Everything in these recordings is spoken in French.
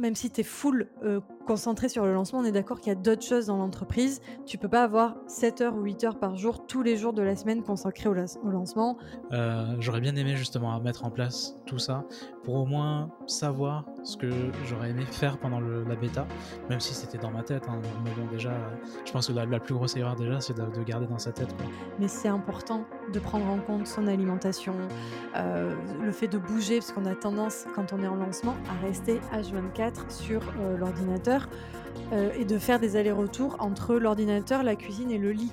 même si tu es full euh, concentré sur le lancement, on est d'accord qu'il y a d'autres choses dans l'entreprise. Tu peux pas avoir 7 heures ou 8 heures par jour tous les jours de la semaine consacrés au, au lancement. Euh, j'aurais bien aimé justement mettre en place tout ça pour au moins savoir ce que j'aurais aimé faire pendant la bêta, même si c'était dans ma tête. Hein. mais bon, déjà, je pense que la, plus grosse erreur déjà, c'est de, garder dans sa tête. Mais c'est important de prendre en compte son alimentation, euh, le fait de bouger, parce qu'on a tendance, quand on est en lancement, à rester H24 sur euh, l'ordinateur euh, et de faire des allers-retours entre l'ordinateur, la cuisine et le lit.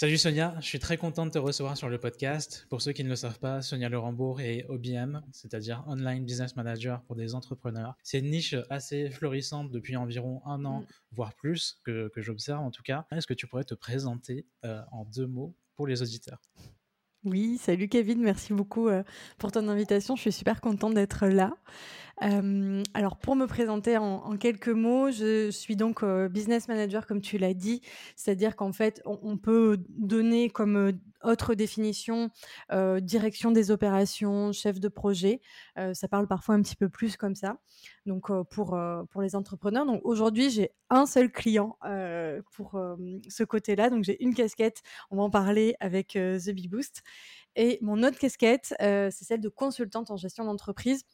Salut Sonia, je suis très content de te recevoir sur le podcast. Pour ceux qui ne le savent pas, Sonia Lerambourg est OBM, c'est-à-dire Online Business Manager pour des entrepreneurs. C'est une niche assez florissante depuis environ un an, mm. voire plus, que, j'observe en tout cas. Est-ce que tu pourrais te présenter euh, en deux mots pour les auditeurs? Oui, salut Kevin, merci beaucoup euh, pour ton invitation. Je suis super contente d'être là. Euh, alors pour me présenter en, quelques mots, je suis donc euh, business manager comme tu l'as dit, c'est-à-dire qu'en fait on, peut donner comme autre définition direction des opérations, chef de projet. ça parle parfois un petit peu plus comme ça. Donc pour pour les entrepreneurs. Donc aujourd'hui j'ai un seul client pour ce côté-là. Donc j'ai une casquette. On va en parler avec The Big Boost. Et mon autre casquette, c'est celle de consultante en gestion d'entreprise.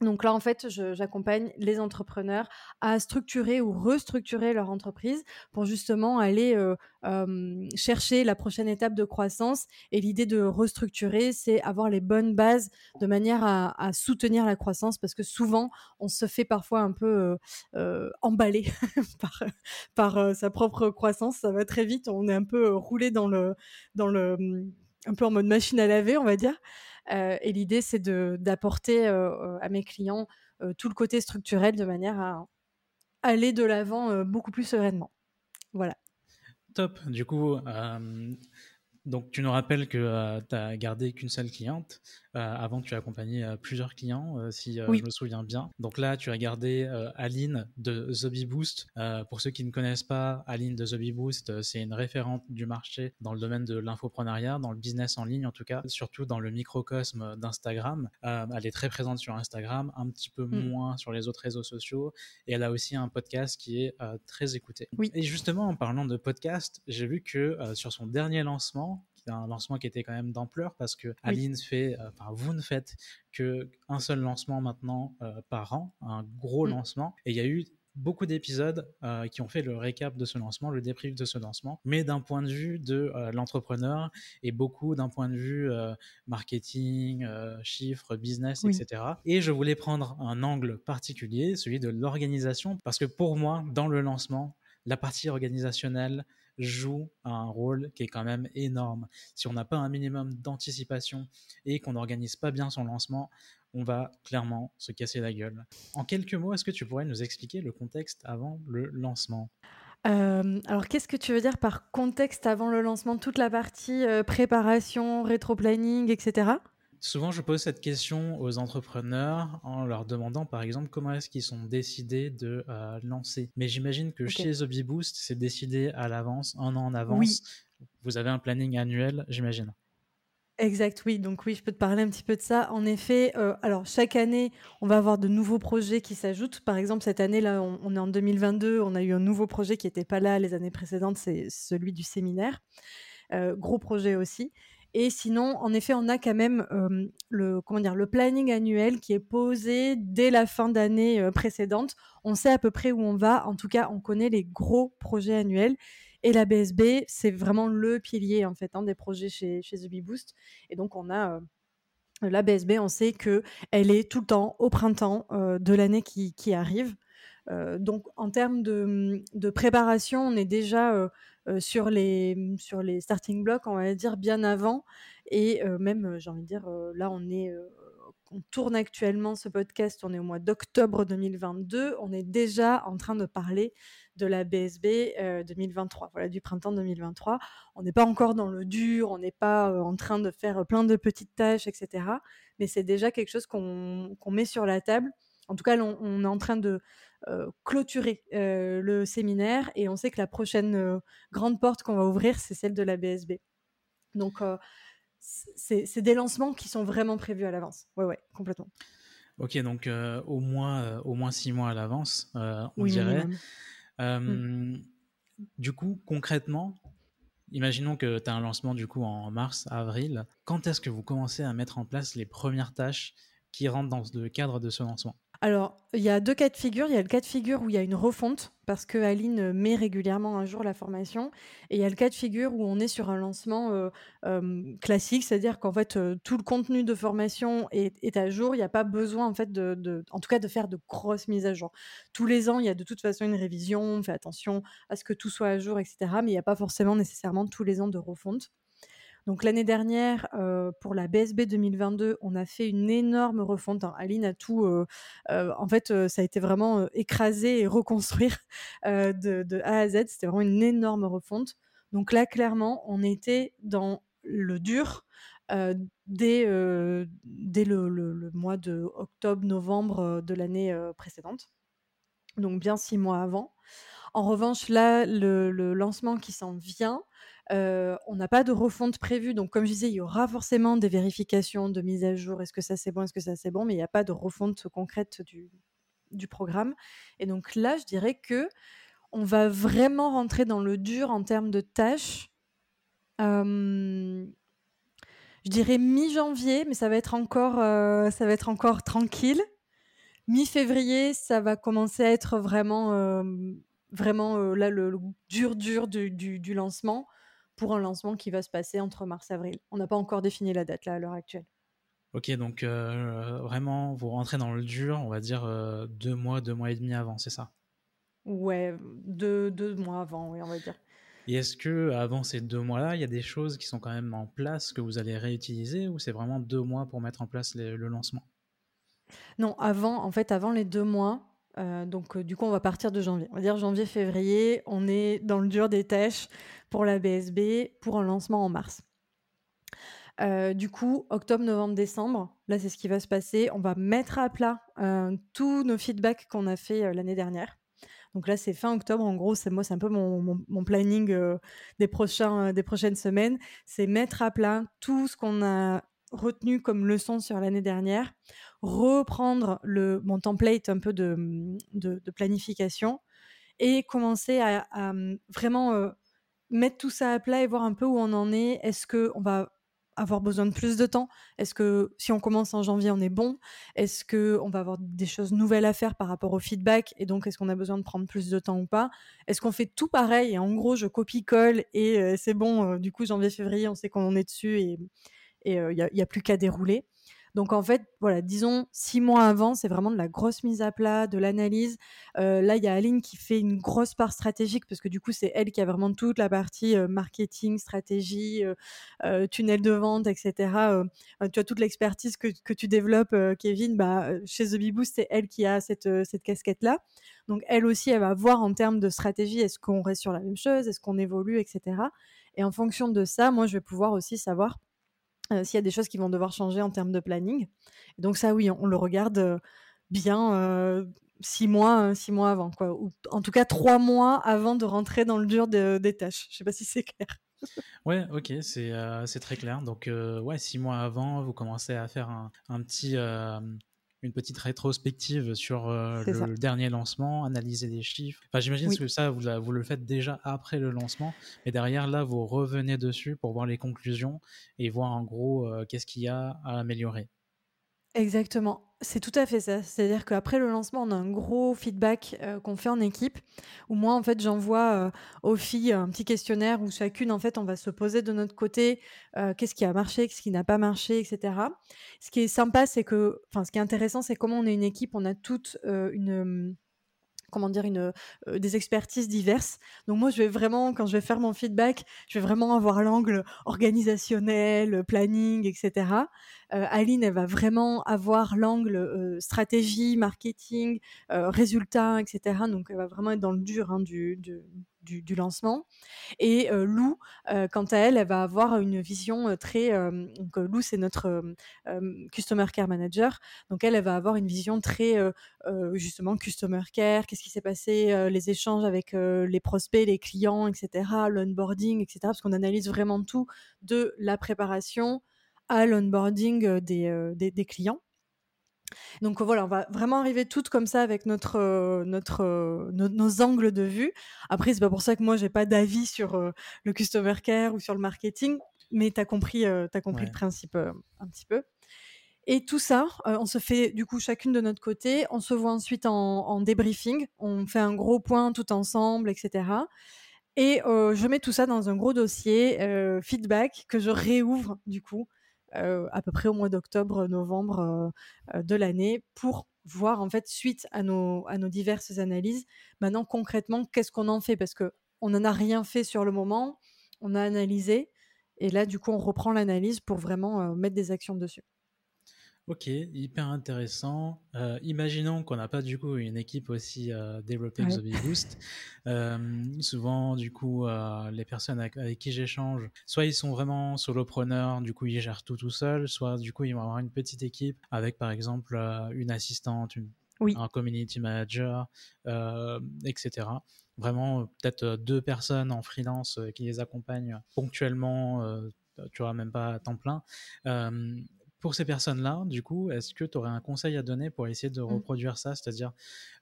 Donc là, en fait, j'accompagne les entrepreneurs à structurer ou restructurer leur entreprise pour justement aller euh, chercher la prochaine étape de croissance. Et l'idée de restructurer, c'est avoir les bonnes bases de manière à, soutenir la croissance parce que souvent, on se fait parfois un peu euh, euh emballer par, par sa propre croissance. Ça va très vite. On est un peu roulé dans le, dans le, un peu en mode machine à laver, on va dire. Euh, et l'idée, c'est d'apporter euh, à mes clients euh, tout le côté structurel de manière à aller de l'avant beaucoup plus sereinement. Voilà. Top. Du coup, donc, tu nous rappelles que tu as gardé qu'une seule cliente. Euh, avant, tu as accompagné euh, plusieurs clients, euh, si je me souviens bien. Donc là, tu as gardé Aline de The Boost. pour ceux qui ne connaissent pas, Aline de The Boost, c'est une référente du marché dans le domaine de l'infoprenariat, dans le business en ligne en tout cas, surtout dans le microcosme d'Instagram. elle est très présente sur Instagram, un petit peu mm. moins sur les autres réseaux sociaux. Et elle a aussi un podcast qui est très écouté. Oui. Et justement, en parlant de podcast, j'ai vu que sur son dernier lancement, un lancement qui était quand même d'ampleur parce que Aline fait, euh, enfin vous ne faites que un seul lancement maintenant euh, par an, un gros mm. lancement, et il y a eu beaucoup d'épisodes euh, qui ont fait le récap de ce lancement, le débrief de ce lancement, mais d'un point de vue de l'entrepreneur et beaucoup d'un point de vue marketing, chiffres, business, etc. Et je voulais prendre un angle particulier, celui de l'organisation, parce que pour moi, dans le lancement, la partie organisationnelle joue un rôle qui est quand même énorme. Si on n'a pas un minimum d'anticipation et qu'on n'organise pas bien son lancement, on va clairement se casser la gueule. En quelques mots, est-ce que tu pourrais nous expliquer le contexte avant le lancement? Euh, alors, qu'est-ce que tu veux dire par contexte avant le lancement? Toute la partie euh, préparation, rétro-planning, etc. Souvent, je pose cette question aux entrepreneurs en leur demandant, par exemple, comment est-ce qu'ils sont décidés de euh, lancer. Mais j'imagine que chez Zombie Boost, c'est décidé à l'avance, un an en avance. Oui. Vous avez un planning annuel, j'imagine. Exact, oui. Donc oui, je peux te parler un petit peu de ça. En effet, euh, alors chaque année, on va avoir de nouveaux projets qui s'ajoutent. Par exemple, cette année là, on, est en 2022, on a eu un nouveau projet qui n'était pas là les années précédentes, c'est celui du séminaire. Euh, gros projet aussi. Et sinon, en effet, on a quand même le comment dire le planning annuel qui est posé dès la fin d'année précédente. On sait à peu près où on va. En tout cas, on connaît les gros projets annuels. Et la BSB, c'est vraiment le pilier en fait hein, des projets chez chez The Bee Boost. Et donc, on a la BSB, on sait que elle est tout le temps au printemps de l'année qui, qui arrive. Donc en termes de, de, préparation, on est déjà sur les sur les starting blocks, on va dire bien avant, et même j'ai envie de dire là on est tourne actuellement ce podcast, on est au mois d'octobre 2022, on est déjà en train de parler de la BSB 2023, voilà, du printemps 2023. On n'est pas encore dans le dur, on n'est pas en train de faire plein de petites tâches, etc. Mais c'est déjà quelque chose qu'on met sur la table. En tout cas, on, est en train de clôturer le séminaire et on sait que la prochaine grande porte qu'on va ouvrir, c'est celle de la BSB. Donc, c'est des lancements qui sont vraiment prévus à l'avance. Ouais, ouais, complètement. Ok, donc au, moins, au moins six mois à l'avance, on dirait. Mmh. Du coup, concrètement, imaginons que tu as un lancement du coup en mars, avril. Quand est-ce que vous commencez à mettre en place les premières tâches qui rentrent dans le cadre de ce lancement? Alors, il y a deux cas de figure. Il y a le cas de figure où il y a une refonte, parce que Aline met régulièrement un jour la formation. Et il y a le cas de figure où on est sur un lancement euh, euh, classique, c'est-à-dire qu'en fait, euh, tout le contenu de formation est, à jour. Il n'y a pas besoin, en fait, en tout cas, de faire de grosses mises à jour. Tous les ans, il y a de toute façon une révision. On fait attention à ce que tout soit à jour, etc. Mais il n'y a pas forcément nécessairement tous les ans de refonte. Donc l'année dernière, euh, pour la BSB 2022, on a fait une énorme refonte. Aline a tout, euh, euh, en fait, ça a été vraiment écrasé et reconstruire de, A à Z. C'était vraiment une énorme refonte. Donc là, clairement, on était dans le dur dès, dès le, mois de octobre-novembre de l'année précédente. Donc bien six mois avant. En revanche, là, le lancement qui s'en vient, on n'a pas de refonte prévue. Donc, comme je disais, il y aura forcément des vérifications de mise à jour. Est-ce que ça c'est bon? Est-ce que ça c'est bon? Mais il n'y a pas de refonte concrète du, programme. Et donc là, je dirais que on va vraiment rentrer dans le dur en termes de tâches. je dirais mi-janvier, mais ça va être encore, ça va être encore tranquille. Mi-février, ça va commencer à être vraiment, vraiment là le, dur dur du, du lancement pour un lancement qui va se passer entre mars et avril. On n'a pas encore défini la date là à l'heure actuelle. Ok, donc euh, vraiment, vous rentrez dans le dur, on va dire euh, deux mois, deux mois et demi avant, c'est ça? Ouais, deux, deux mois avant, oui, on va dire. Et est-ce que avant ces deux mois-là, il y a des choses qui sont quand même en place que vous allez réutiliser ou c'est vraiment deux mois pour mettre en place le lancement? Non, avant, en fait, avant les deux mois, euh, donc, du coup, on va partir de janvier. On va dire janvier-février, on est dans le dur des tâches pour la BSB pour un lancement en mars. Euh, du coup, octobre, novembre, décembre, là, c'est ce qui va se passer. On va mettre à plat euh, tous nos feedbacks qu'on a fait euh, l'année dernière. Donc là, c'est fin octobre. En gros, c'est moi, c'est un peu mon, planning des prochaines semaines. C'est mettre à plat tout ce qu'on a retenu comme leçon sur l'année dernière, reprendre le, mon template un peu de, de, planification et commencer à, à vraiment mettre tout ça à plat et voir un peu où on en est. Est-ce qu'on va avoir besoin de plus de temps? Est-ce que si on commence en janvier, on est bon? Est-ce qu'on va avoir des choses nouvelles à faire par rapport au feedback? Et donc, est-ce qu'on a besoin de prendre plus de temps ou pas? Est-ce qu'on fait tout pareil? Et en gros, je copie-colle et euh, c'est bon, euh, du coup, janvier-février, on sait qu'on en est dessus et il n'y a, plus qu'à dérouler donc en fait, voilà, disons six mois avant, c'est vraiment de la grosse mise à plat, de l'analyse. Là, il y a Aline qui fait une grosse part stratégique parce que du coup, c'est elle qui a vraiment toute la partie marketing, stratégie, tunnel de vente, etc. tu as toute l'expertise que, tu développes, Kevin. Bah, chez The Bee c'est elle qui a cette, cette casquette-là. Donc elle aussi, elle va voir en termes de stratégie, est-ce qu'on reste sur la même chose, est-ce qu'on évolue, etc. Et en fonction de ça, moi, je vais pouvoir aussi savoir euh, s'il y a des choses qui vont devoir changer en termes de planning. donc ça, oui, on, le regarde euh, bien euh, six mois, six mois avant, quoi. Ou en tout cas trois mois avant de rentrer dans le dur des tâches. Je sais pas si c'est clair. ouais, ok, c'est très clair. Donc ouais, six mois avant, vous commencez à faire un, un petit une petite rétrospective sur euh, le, dernier lancement, analyser les chiffres. Enfin, j'imagine que ça, vous, vous, le faites déjà après le lancement, mais derrière, là, vous revenez dessus pour voir les conclusions et voir en gros euh, qu'est-ce qu'il y a à améliorer. Exactement. C'est tout à fait ça. C'est-à-dire qu'après le lancement, on a un gros feedback euh, qu'on fait en équipe, où moi, en fait, j'envoie euh, aux filles un petit questionnaire où chacune, en fait, on va se poser de notre côté euh, qu'est-ce qui a marché, qu'est-ce qui n'a pas marché, etc. Ce qui est sympa, c'est que, enfin, ce qui est intéressant, c'est comment on est une équipe, on a toute une comment dire, une, des expertises diverses. Donc moi, je vais vraiment, quand je vais faire mon feedback, je vais vraiment avoir l'angle organisationnel, planning, etc. Aline, elle va vraiment avoir l'angle stratégie, marketing, résultats, etc. Donc elle va vraiment être dans le dur hein, du, du, du, lancement. Et Lou, quant à elle, elle va avoir une vision très... donc Lou, c'est notre Customer Care Manager. Donc elle, elle va avoir une vision très, justement, Customer Care, qu'est-ce qui s'est passé, les échanges avec les prospects, les clients, etc., l'onboarding, etc. Parce qu'on analyse vraiment tout de la préparation à l'onboarding des clients. Donc voilà, on va vraiment arriver toutes comme ça avec notre, euh, notre, euh, nos, angles de vue. Après, c'est pas pour ça que moi j'ai pas d'avis sur euh, le customer care ou sur le marketing, mais tu as compris, as compris le principe un petit peu. Et tout ça, on se fait du coup chacune de notre côté. On se voit ensuite en, en débriefing. On fait un gros point tout ensemble, etc. Et je mets tout ça dans un gros dossier feedback que je réouvre du coup euh, à peu près au mois d'octobre, novembre euh, euh, de l'année pour voir en fait suite à nos, à nos diverses analyses, maintenant concrètement qu'est-ce qu'on en fait? Parce que on n'en a rien fait sur le moment, on a analysé et là du coup on reprend l'analyse pour vraiment mettre des actions dessus. Ok, hyper intéressant. Euh, imaginons qu'on n'a pas du coup une équipe aussi euh, développée que The Boost. Euh, souvent, du coup, les personnes avec, qui j'échange, soit ils sont vraiment solopreneurs, du coup ils gèrent tout tout seuls, soit du coup ils vont avoir une petite équipe avec par exemple une assistante, un community manager, etc. Vraiment peut-être deux personnes en freelance qui les accompagnent ponctuellement tu vois, même pas à temps plein. Pour ces personnes-là, du coup, est-ce que tu aurais un conseil à donner pour essayer de mmh. reproduire ça? C'est-à-dire,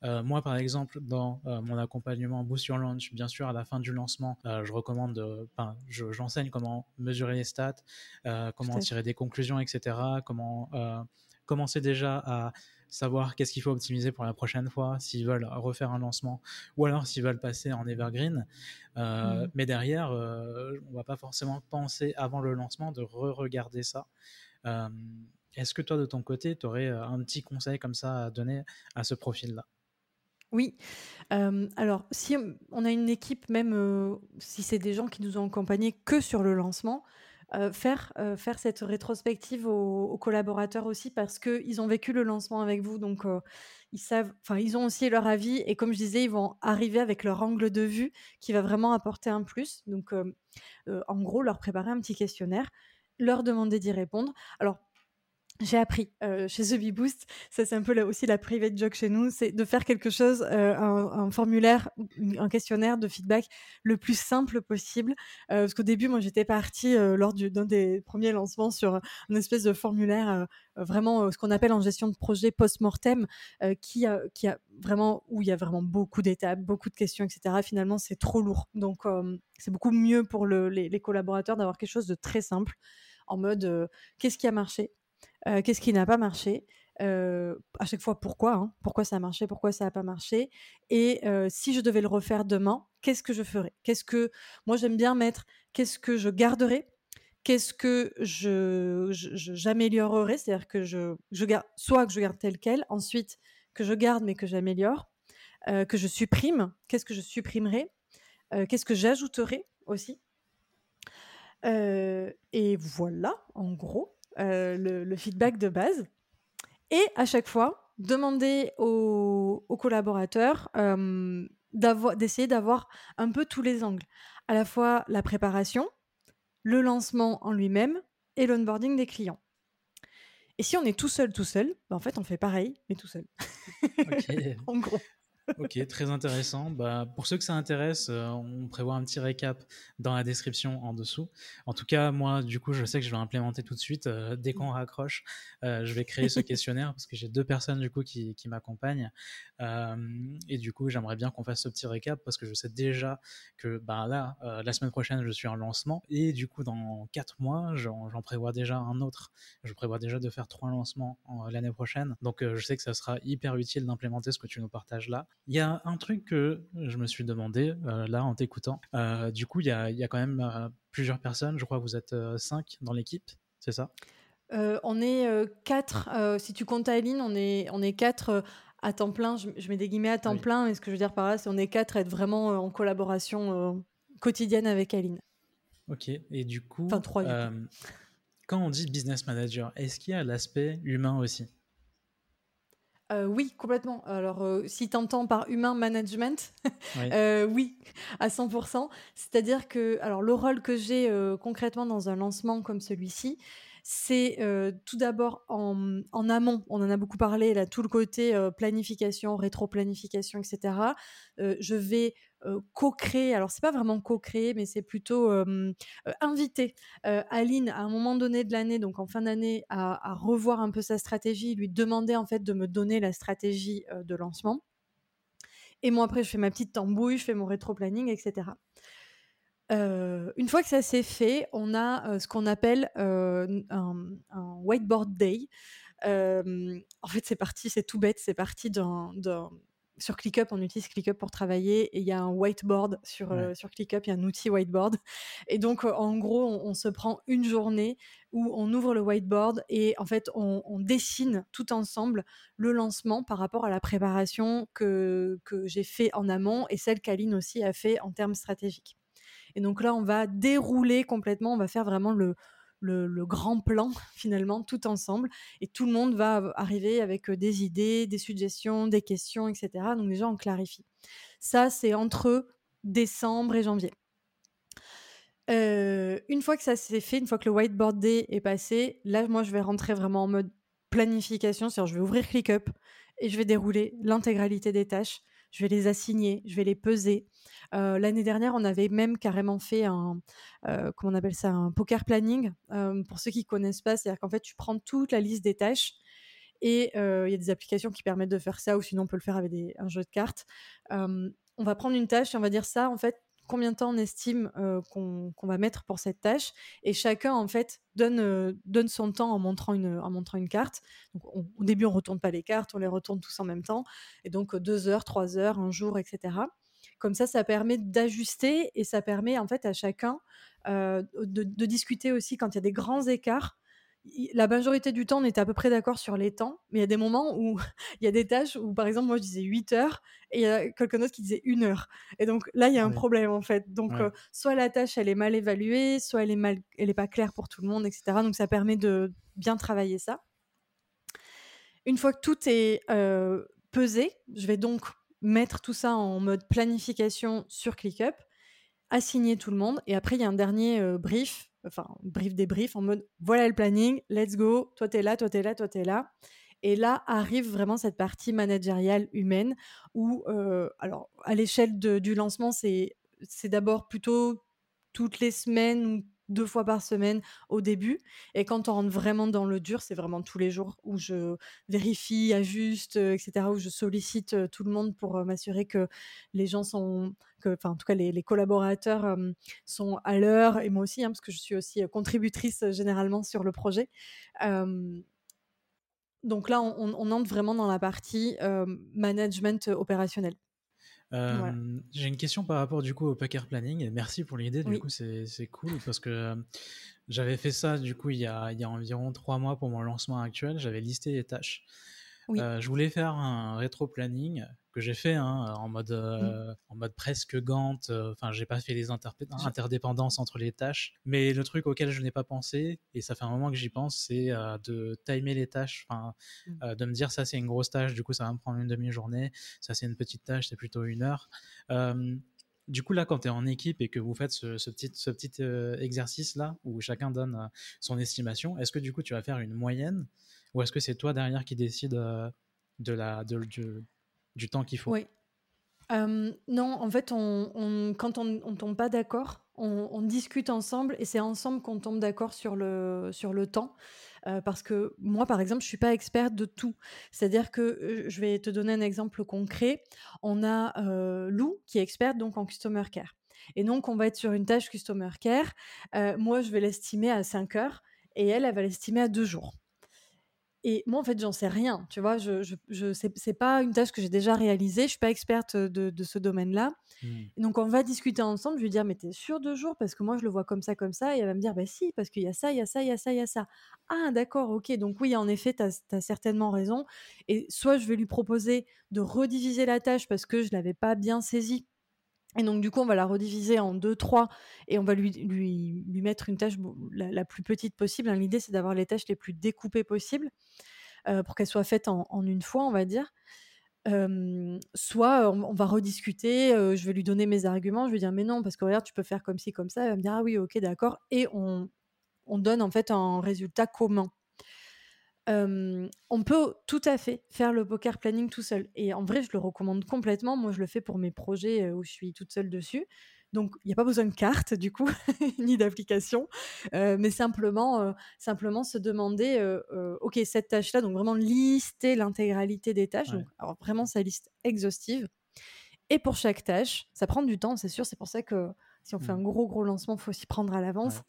euh, moi, par exemple, dans euh, mon accompagnement Boost Your Launch, bien sûr, à la fin du lancement, euh, je recommande, enfin, j'enseigne comment mesurer les stats, comment tirer des conclusions, etc., comment commencer déjà à savoir qu'est-ce qu'il faut optimiser pour la prochaine fois, s'ils veulent refaire un lancement, ou alors s'ils veulent passer en evergreen. Mmh. Mais derrière, on va pas forcément penser avant le lancement de re-regarder ça. Euh, est-ce que toi, de ton côté, tu aurais euh, un petit conseil comme ça à donner à ce profil-là? Oui. alors, si on a une équipe, même si c'est des gens qui nous ont accompagnés que sur le lancement, faire, faire cette rétrospective aux, collaborateurs aussi parce qu'ils ont vécu le lancement avec vous. Donc, ils savent, enfin, ils ont aussi leur avis. Et comme je disais, ils vont arriver avec leur angle de vue qui va vraiment apporter un plus. Donc, en gros, leur préparer un petit questionnaire leur demander d'y répondre. Alors, j'ai appris euh, chez The Bee Boost, ça c'est un peu aussi la private joke chez nous, c'est de faire quelque chose, euh, un, formulaire, un questionnaire de feedback le plus simple possible. Euh, parce qu'au début, moi j'étais partie lors d'un des premiers lancements sur un espèce de formulaire vraiment ce qu'on appelle en gestion de projet post-mortem, qui, a, vraiment, où il y a vraiment beaucoup d'étapes, beaucoup de questions, etc. Finalement, c'est trop lourd. Donc c'est beaucoup mieux pour les collaborateurs d'avoir quelque chose de très simple en mode qu'est-ce qui a marché, qu'est-ce qui n'a pas marché, à chaque fois pourquoi, hein, pourquoi ça a marché, pourquoi ça n'a pas marché, et si je devais le refaire demain, qu'est-ce que je ferais? Qu'est-ce que moi j'aime bien mettre Qu'est-ce que je garderais? Qu'est-ce que je, j'améliorerais? C'est-à-dire que je, garde, soit que je garde tel quel, ensuite que je garde mais que j'améliore, que je supprime. Qu'est-ce que je supprimerais? Qu'est-ce que j'ajouterais aussi? Et voilà, en gros, le, feedback de base. Et à chaque fois, demander aux, collaborateurs d'essayer d'avoir un peu tous les angles. À la fois la préparation, le lancement en lui-même et l'onboarding des clients. Et si on est tout seul, tout seul, bah, en fait, on fait pareil, mais tout seul. en gros ok, très intéressant. Bah, pour ceux que ça intéresse, euh, on prévoit un petit récap dans la description en dessous. En tout cas, moi, du coup, je sais que je vais implémenter tout de suite. Euh, dès qu'on raccroche, euh, je vais créer ce questionnaire parce que j'ai deux personnes du coup qui, qui m'accompagnent. et du coup, j'aimerais bien qu'on fasse ce petit récap parce que je sais déjà que bah, là, la semaine prochaine, je suis en lancement. Et du coup, dans quatre mois, j'en prévois déjà un autre. Je prévois déjà de faire trois lancements l'année prochaine. Donc, je sais que ça sera hyper utile d'implémenter ce que tu nous partages là. Il y a un truc que je me suis demandé euh, là en t'écoutant. Euh, du coup, il y a, quand même euh, plusieurs personnes. Je crois que vous êtes cinq dans l'équipe, c'est ça? On est quatre, si tu comptes Aileen, on est, on est quatre à temps plein. Je, mets des guillemets à temps plein, mais ce que je veux dire par là, c'est on est quatre à être vraiment en collaboration quotidienne avec Aline. Ok, et du coup, enfin, trois, quand on dit business manager, est-ce qu'il y a l'aspect humain aussi? Euh, oui, complètement. Alors, euh, si tu entends par humain management, euh, oui. à 100%. C'est-à-dire que, alors, le rôle que j'ai concrètement dans un lancement comme celui-ci, c'est tout d'abord en, amont, on en a beaucoup parlé, là, tout le côté planification, rétro-planification, etc. je vais co-créer, alors c'est pas vraiment co-créer, mais c'est plutôt inviter Aline à un moment donné de l'année, donc en fin d'année, à, revoir un peu sa stratégie, lui demander en fait de me donner la stratégie de lancement. Et moi après, je fais ma petite tambouille, je fais mon rétro-planning, etc une fois que ça s'est fait, on a ce qu'on appelle un, whiteboard day. en fait, c'est parti, c'est tout bête, c'est parti d'un, sur ClickUp, on utilise ClickUp pour travailler et il y a un whiteboard sur, sur ClickUp, il y a un outil whiteboard. Et donc, en gros, on, se prend une journée où on ouvre le whiteboard et en fait, on, on, dessine tout ensemble le lancement par rapport à la préparation que, que j'ai fait en amont et celle qu'Aline aussi a fait en termes stratégiques. Et donc là, on va dérouler complètement, on va faire vraiment le, grand plan finalement tout ensemble et tout le monde va arriver avec des idées, des suggestions, des questions, etc. Donc déjà on clarifie. Ça c'est entre décembre et janvier. une fois que ça s'est fait, une fois que le whiteboard day est passé, là moi je vais rentrer vraiment en mode planification, c'est-à-dire je vais ouvrir ClickUp et je vais dérouler l'intégralité des tâches je vais les assigner, je vais les peser. L'année dernière, on avait même carrément fait un, comment on appelle ça, un poker planning. pour ceux qui connaissent pas, c'est-à-dire qu'en fait, tu prends toute la liste des tâches et il y a des applications qui permettent de faire ça, ou sinon on peut le faire avec un jeu de cartes. on va prendre une tâche et on va dire ça, en fait, combien de temps on estime qu'on va mettre pour cette tâche et chacun en fait donne, donne son temps en montrant une, carte. au début on retourne pas les cartes, on les retourne tous en même temps et donc deux heures, trois heures, un jour, etc. Comme ça, ça permet d'ajuster et ça permet en fait à chacun de, de, discuter aussi quand il y a des grands écarts la majorité du temps, on était à peu près d'accord sur les temps, mais il y a des moments où il y a des tâches où, par exemple, moi, je disais 8 heures et il y a quelqu'un d'autre qui disait 1 heure. Et donc là, il y a un problème, en fait. Donc, euh, soit la tâche, elle est mal évaluée, soit elle est, mal, elle est pas claire pour tout le monde, etc. Donc, ça permet de bien travailler ça. Une fois que tout est euh, pesé, je vais donc mettre tout ça en mode planification sur ClickUp, assigner tout le monde, et après, il y a un dernier euh, brief enfin, brief débrief en mode voilà le planning, let's go, toi t'es là, toi t'es là, toi t'es là. Et là arrive vraiment cette partie managériale humaine où, euh, alors, à l'échelle du lancement, c'est d'abord plutôt toutes les semaines deux fois par semaine au début. Et quand on rentre vraiment dans le dur, c'est vraiment tous les jours où je vérifie, ajuste, euh, etc., où je sollicite euh, tout le monde pour euh, m'assurer que les gens sont, enfin, en tout cas, les, collaborateurs sont à l'heure, et moi aussi, hein, parce que je suis aussi contributrice généralement sur le projet. donc là, on, entre vraiment dans la partie management opérationnel. J'ai une question par rapport du coup au poker planning. merci pour l'idée. Du coup, c'est cool parce que j'avais fait ça du coup il y, a, il y a environ trois mois pour mon lancement actuel. J'avais listé les tâches. Je voulais faire un rétro planning que j'ai fait hein, en, mode, mmh. euh, en mode presque Gantt. Euh, enfin, j'ai pas fait les interdépendances entre les tâches. Mais le truc auquel je n'ai pas pensé, et ça fait un moment que j'y pense, c'est euh, de timer les tâches. Enfin, mmh. de me dire ça, c'est une grosse tâche, du coup, ça va me prendre une demi-journée. Ça, c'est une petite tâche, c'est plutôt une heure. du coup, là, quand tu es en équipe et que vous faites ce, petit, ce petit exercice-là, où chacun donne son estimation, est-ce que du coup, tu vas faire une moyenne ou est-ce que c'est toi derrière qui décide de la, de, de, du temps qu'il faut? Oui. non, en fait, on, quand on ne tombe pas d'accord, on, discute ensemble et c'est ensemble qu'on tombe d'accord sur le, sur le temps. parce que moi, par exemple, je suis pas experte de tout. C'est-à-dire que je vais te donner un exemple concret. On a Lou qui est experte donc en customer care. Et donc, on va être sur une tâche customer care. moi, je vais l'estimer à 5 heures et elle, elle va l'estimer à 2 jours. Et moi, en fait, j'en sais rien. Tu vois, je, je, je c'est pas une tâche que j'ai déjà réalisée. Je suis pas experte de, de ce domaine-là. Mmh. Donc, on va discuter ensemble. Je lui dire, mais t'es sûr de jour? Parce que moi, je le vois comme ça, comme ça. Et elle va me dire, bah si, parce qu'il y a ça, il y a ça, il y a ça, il y a ça. Ah, d'accord, ok. Donc, oui, en effet, tu as, certainement raison. Et soit je vais lui proposer de rediviser la tâche parce que je l'avais pas bien saisie et donc, du coup, on va la rediviser en deux, trois, et on va lui, lui, lui mettre une tâche la, plus petite possible. Hein. L'idée, c'est d'avoir les tâches les plus découpées possibles euh, pour qu'elles soient faites en, une fois, on va dire. soit on, va rediscuter, euh, je vais lui donner mes arguments, je vais dire mais non, parce que regarde, tu peux faire comme ci, comme ça. Elle va me dire ah oui, ok, d'accord. Et on, on donne en fait un résultat commun on peut tout à fait faire le poker planning tout seul. Et en vrai, je le recommande complètement. Moi, je le fais pour mes projets où je suis toute seule dessus. Donc, il n'y a pas besoin de carte, du coup, ni d'application, mais simplement, simplement se demander, OK, cette tâche-là, donc vraiment lister l'intégralité des tâches. Donc, alors vraiment sa liste exhaustive. Et pour chaque tâche, ça prend du temps, c'est sûr. C'est pour ça que si on fait un mmh. gros, gros lancement, il faut s'y prendre à l'avance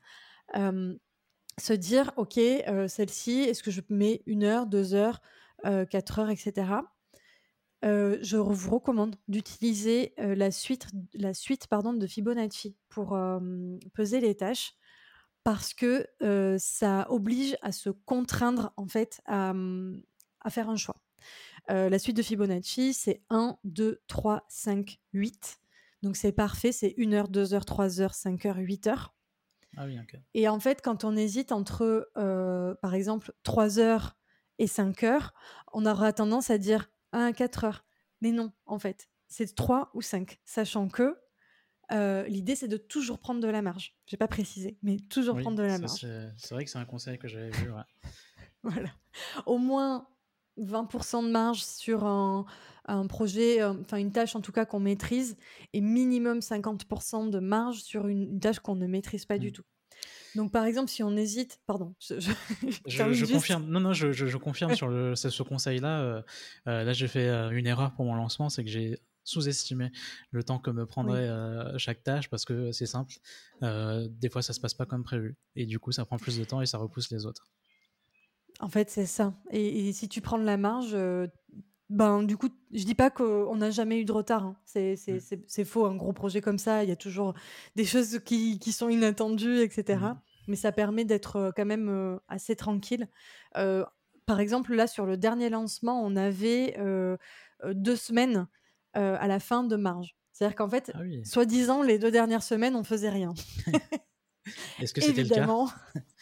se dire, OK, euh, celle-ci, est-ce que je mets une heure, deux heures, euh, quatre heures, etc. Euh, je vous recommande d'utiliser la suite, la suite pardon, de Fibonacci pour peser les tâches parce que ça oblige à se contraindre en fait à, à faire un choix. la suite de Fibonacci, c'est 1, 2, 3, 5, 8. Donc c'est parfait, c'est 1 heure, 2 heures, 3 heures, 5 heures, 8 heures. Ah et en fait, quand on hésite entre, euh, par exemple, 3 heures et 5 heures, on aura tendance à dire 1 4 heures. Mais non, en fait, c'est 3 ou 5, sachant que euh, l'idée, c'est de toujours prendre de la marge. Je n'ai pas précisé, mais toujours prendre de la marge. C'est vrai que c'est un conseil que j'avais vu. voilà. Au moins 20% de marge sur un, projet, euh, enfin une tâche en tout cas qu'on maîtrise, et minimum 50% de marge sur une, tâche qu'on ne maîtrise pas du mmh. tout. Donc par exemple, si on hésite, pardon, je, je, confirme. Non, non, je, confirme sur le, ce, conseil-là. Euh, euh, là, j'ai fait une erreur pour mon lancement, c'est que j'ai sous-estimé le temps que me prendrait chaque tâche parce que c'est simple. des fois, ça se passe pas comme prévu, et du coup, ça prend plus de temps et ça repousse les autres. En fait, c'est ça. Et, si tu prends de la marge, euh, ben du coup, je dis pas qu'on n'a jamais eu de retard. Hein. Mmh. C'est faux. Un gros projet comme ça, il y a toujours des choses qui, sont inattendues, etc. Mmh. Mais ça permet d'être euh, quand même euh, assez tranquille. par exemple, là, sur le dernier lancement, on avait deux semaines à la fin de marge. C'est-à-dire qu'en fait, ah soi-disant, les deux dernières semaines, on faisait rien. Est-ce que c'était le cas?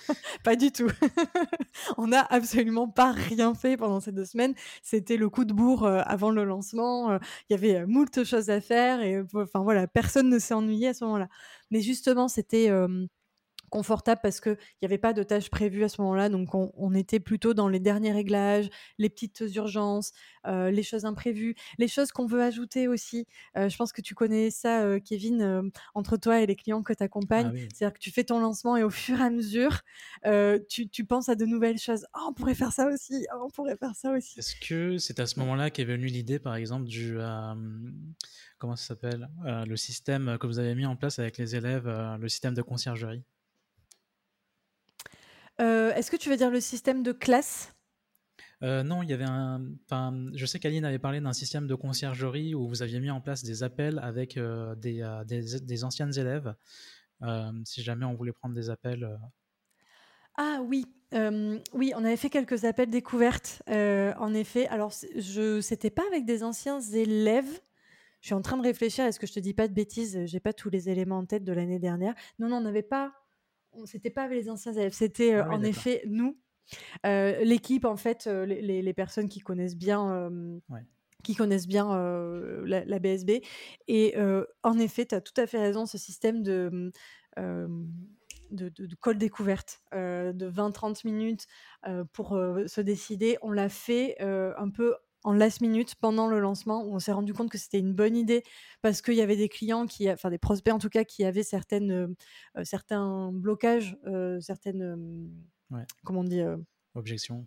Pas du tout. on n'a absolument pas rien fait pendant ces deux semaines. C'était le coup de bourre euh, avant le lancement. Euh, il y avait euh, moult choses à faire et enfin voilà, personne ne s'est ennuyé à ce moment-là. Mais justement, c'était confortable parce qu'il n'y avait pas de tâches prévues à ce moment-là. Donc, on, était plutôt dans les derniers réglages, les petites urgences, euh, les choses imprévues, les choses qu'on veut ajouter aussi. Euh, je pense que tu connais ça, euh, Kevin, entre toi et les clients que tu accompagnes. Ah C'est-à-dire que tu fais ton lancement et au fur et à mesure, tu, penses à de nouvelles choses. Oh, on pourrait faire ça aussi. Oh, on pourrait faire ça aussi. Est-ce que c'est à ce moment-là qu'est venue l'idée, par exemple, du comment ça s'appelle le système que vous avez mis en place avec les élèves, le système de conciergerie? Euh, est-ce que tu veux dire le système de classe? Euh, non, il y avait un. je sais qu'Aline avait parlé d'un système de conciergerie où vous aviez mis en place des appels avec euh, des, des, anciennes élèves, si jamais on voulait prendre des appels. Ah oui, oui, on avait fait quelques appels découvertes, en effet. Alors, je, c'était pas avec des anciens élèves. Je suis en train de réfléchir. Est-ce que je te dis pas de bêtises J'ai pas tous les éléments en tête de l'année dernière? Non, non, on n'avait pas c'était pas avec les anciens élèves, c'était euh, ah en effet nous, euh, l'équipe en fait, euh, les, personnes qui connaissent bien. qui connaissent bien la, BSB. Et en effet, tu as tout à fait raison, ce système de, de, de, call découverte de 20-30 minutes pour se décider, on l'a fait un peu en last minute pendant le lancement où on s'est rendu compte que c'était une bonne idée parce qu'il y avait des clients qui, enfin des prospects en tout cas, qui avaient certaines, euh, certains blocages, euh, certaines, comment on dit Objections.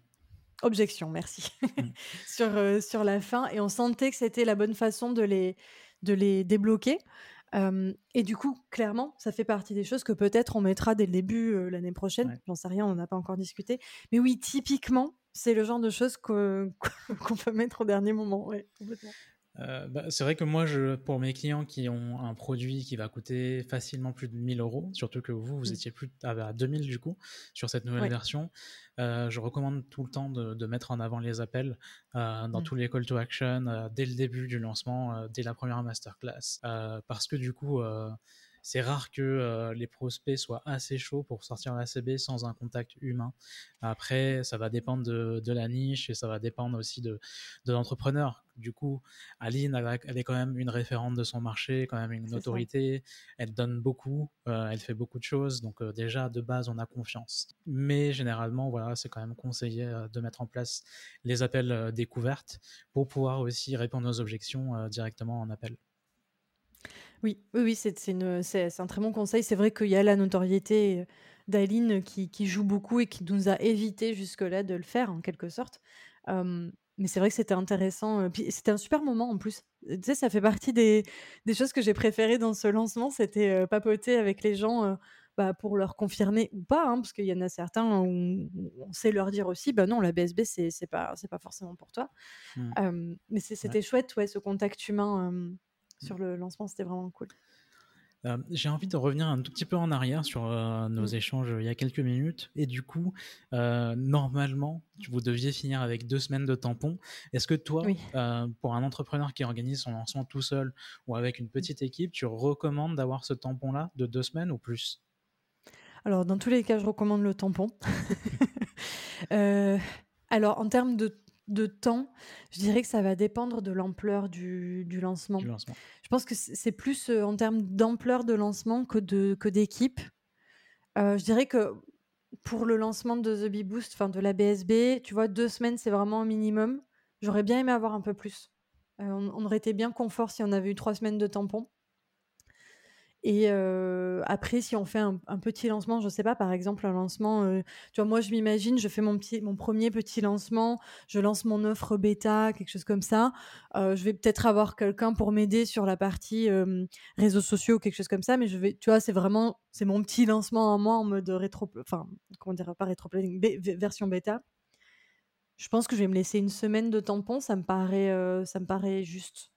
Objections, merci. Mmh. sur, sur la fin. Et on sentait que c'était la bonne façon de les, de les débloquer. et du coup, clairement, ça fait partie des choses que peut-être on mettra dès le début l'année prochaine. J'en sais rien, on n'a pas encore discuté. Mais oui, typiquement, c'est le genre de choses qu'on peut mettre au dernier moment. Euh, bah, c'est vrai que moi, je, pour mes clients qui ont un produit qui va coûter facilement plus de 1000 euros, surtout que vous, vous mmh. étiez plus à 2000 du coup sur cette nouvelle version, euh, je recommande tout le temps de, mettre en avant les appels euh, dans mmh. tous les call to action dès le début du lancement, dès la première masterclass, parce que du coup, c'est rare que euh, les prospects soient assez chauds pour sortir la CB sans un contact humain. Après, ça va dépendre de, la niche et ça va dépendre aussi de, l'entrepreneur. Du coup, Aline, elle, est quand même une référente de son marché, quand même une autorité. Elle donne beaucoup, euh, elle fait beaucoup de choses. Donc euh, déjà, de base, on a confiance. Mais généralement, voilà, c'est quand même conseillé de mettre en place les appels découvertes pour pouvoir aussi répondre aux objections directement en appel. Oui, oui, oui, c'est c'est un très bon conseil. C'est vrai qu'il y a la notoriété, d'Aline qui qui joue beaucoup et qui nous a évité jusque-là de le faire en quelque sorte. mais c'est vrai que c'était intéressant, puis c'était un super moment en plus. Tu sais, ça fait partie des des choses que j'ai préférées dans ce lancement, c'était, papoter avec les gens, bah, pour leur confirmer ou pas, hein, parce qu'il y en a certains où on sait leur dire aussi: «Bah non, la BSB c'est c'est pas c'est pas forcément pour toi». Mmh. mais c'était chouette, ouais, ce contact humain, sur le lancement, c'était vraiment cool. Euh, j'ai envie de revenir un tout petit peu en arrière sur euh, nos mm. échanges il y a quelques minutes. Et du coup, euh, normalement, vous deviez finir avec deux semaines de tampons. Est-ce que toi, pour un entrepreneur qui organise son lancement tout seul ou avec une petite équipe, tu recommandes d'avoir ce tampon-là de deux semaines ou plus? Alors, dans tous les cas, je recommande le tampon. alors, en termes de de temps, je dirais que ça va dépendre de l'ampleur du, lancement. Je pense que c'est plus euh, en termes d'ampleur de lancement que de que d'équipe. Euh, je dirais que pour le lancement de The Bee Boost, enfin de la BSB, tu vois, deux semaines, c'est vraiment un minimum. J'aurais bien aimé avoir un peu plus. Euh, on, on, aurait été bien confort si on avait eu trois semaines de tampon. Et après, si on fait un, petit lancement, je sais pas, par exemple, un lancement, tu vois, moi, je m'imagine, je fais mon, petit, mon premier petit lancement, je lance mon offre bêta, quelque chose comme ça. je vais peut-être avoir quelqu'un pour m'aider sur la partie réseaux sociaux, quelque chose comme ça, mais je vais, tu vois, c'est vraiment, c'est mon petit lancement à moi en mode rétro, enfin, comment dire, pas rétro version bêta. Je pense que je vais me laisser une semaine de tampon, ça me paraît, ça me paraît juste.